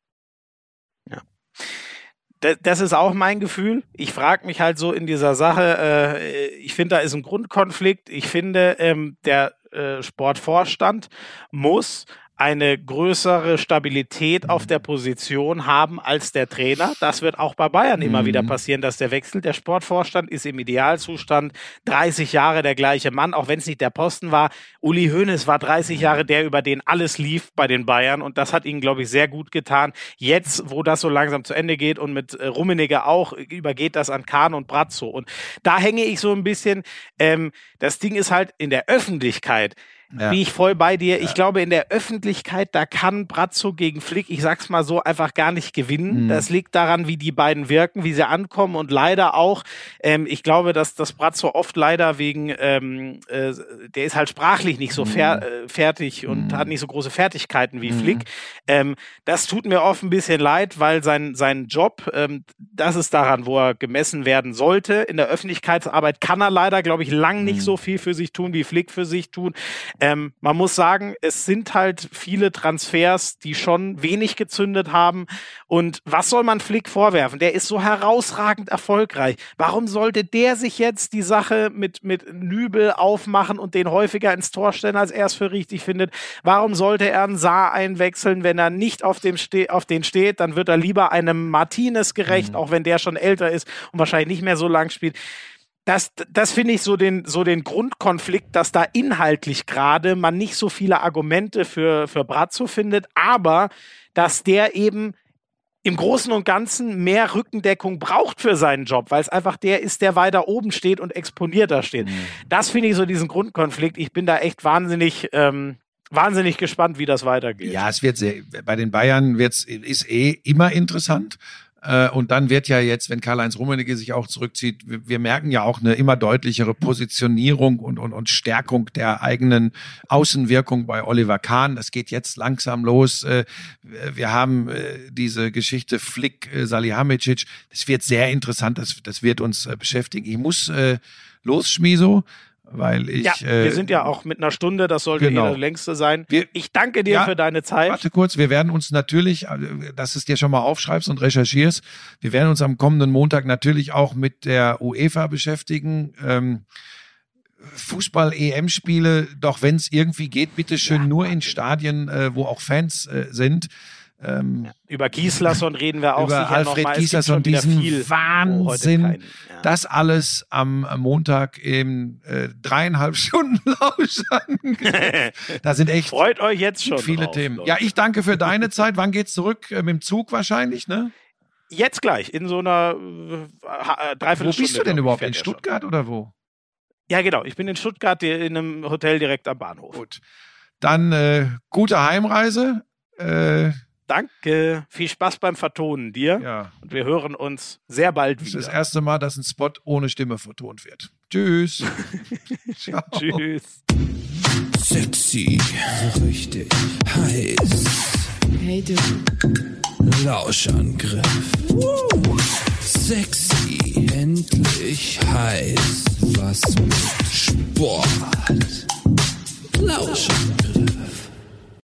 Da- Das ist auch mein Gefühl. Ich frage mich halt so in dieser Sache, äh, ich finde, da ist ein Grundkonflikt. Ich finde, ähm, der äh, Sportvorstand muss eine größere Stabilität auf der Position haben als der Trainer. Das wird auch bei Bayern immer Mhm. wieder passieren, dass der wechselt. Der Sportvorstand ist im Idealzustand 30 Jahre der gleiche Mann, auch wenn es nicht der Posten war. Uli Hoeneß war 30 Jahre der, über den alles lief bei den Bayern und das hat ihnen, glaube ich, sehr gut getan. Jetzt, wo das so langsam zu Ende geht und mit äh, Rummenigge auch, übergeht das an Kahn und Brazzo. Und da hänge ich so ein bisschen, ähm, das Ding ist halt in der Öffentlichkeit, Ja. bin ich voll bei dir. Ich glaube, in der Öffentlichkeit, da kann Brazzo gegen Flick, ich sag's mal so, einfach gar nicht gewinnen. Mhm. Das liegt daran, wie die beiden wirken, wie sie ankommen und leider auch, ähm, ich glaube, dass das Brazzo oft leider wegen, ähm, äh, der ist halt sprachlich nicht so fer äh, fertig und Mhm. hat nicht so große Fertigkeiten wie Mhm. Flick. Ähm, das tut mir oft ein bisschen leid, weil sein, sein Job, ähm, das ist daran, wo er gemessen werden sollte. In der Öffentlichkeitsarbeit kann er leider, glaube ich, lang nicht Mhm. so viel für sich tun, wie Flick für sich tun. Ähm, man muss sagen, es sind halt viele Transfers, die schon wenig gezündet haben. Und was soll man Flick vorwerfen? Der ist so herausragend erfolgreich. Warum sollte der sich jetzt die Sache mit, mit Nübel aufmachen und den häufiger ins Tor stellen, als er es für richtig findet? Warum sollte er einen Saar einwechseln, wenn er nicht auf, dem ste auf den steht? Dann wird er lieber einem Martinez gerecht, auch wenn der schon älter ist und wahrscheinlich nicht mehr so lang spielt das, das finde ich so den, so den Grundkonflikt, dass da inhaltlich gerade man nicht so viele Argumente für, für Brazzo findet, aber dass der eben im Großen und Ganzen mehr Rückendeckung braucht für seinen Job, weil es einfach der ist, der weiter oben steht und exponierter steht. Das finde ich so diesen Grundkonflikt. Ich bin da echt wahnsinnig, ähm, wahnsinnig gespannt, wie das weitergeht. Ja, es wird sehr, bei den Bayern wird's, ist eh immer interessant. Und dann wird ja jetzt, wenn Karl-Heinz Rummenigge sich auch zurückzieht, wir merken ja auch eine immer deutlichere Positionierung und, und, und Stärkung der eigenen Außenwirkung bei Oliver Kahn. Das geht jetzt langsam los. Äh, Wir haben äh, diese Geschichte Flick, äh, Salihamidzic. Das wird sehr interessant. Das, das wird uns äh, beschäftigen. Ich muss äh, los, Schmiso, weil ich. Ja, äh, wir sind ja auch mit einer Stunde, das sollte genau. eh der längste sein. Wir- ich danke dir Ja, für deine Zeit. Warte kurz, wir werden uns natürlich, äh, dass du es dir schon mal aufschreibst und recherchierst, wir werden uns am kommenden Montag natürlich auch mit der UEFA beschäftigen. Ähm, Fußball-EM-Spiele, doch wenn es irgendwie geht, bitte schön nur in Stadien, äh, wo auch Fans äh, sind. Ähm, Über Gislason reden wir auch über Alfred Gislason, diesen wo Wahnsinn. ja. Das alles am Montag im äh, dreieinhalb Stunden Lauschern. da sind echt Freut euch jetzt schon. viele drauf, Themen. Leute. Ja, ich danke für deine Zeit. Wann geht's zurück? Äh, mit dem Zug wahrscheinlich, ne? Jetzt gleich, in so einer äh, äh, Wo Dreiviertelstunde. bist du denn überhaupt? In der schon. Stuttgart oder wo? Ja, genau. Ich bin in Stuttgart in einem Hotel direkt am Bahnhof. Gut. Dann äh, gute Heimreise. Äh, Danke. Viel Spaß beim Vertonen dir. Ja. Und wir hören uns sehr bald wieder. Das ist das erste Mal, dass ein Spot ohne Stimme vertont wird. Tschüss. Tschüss. Sexy. So richtig heiß. Hey du. Lauschangriff. Woo. Sexy. Endlich heiß. Was mit Sport. Lauschangriff.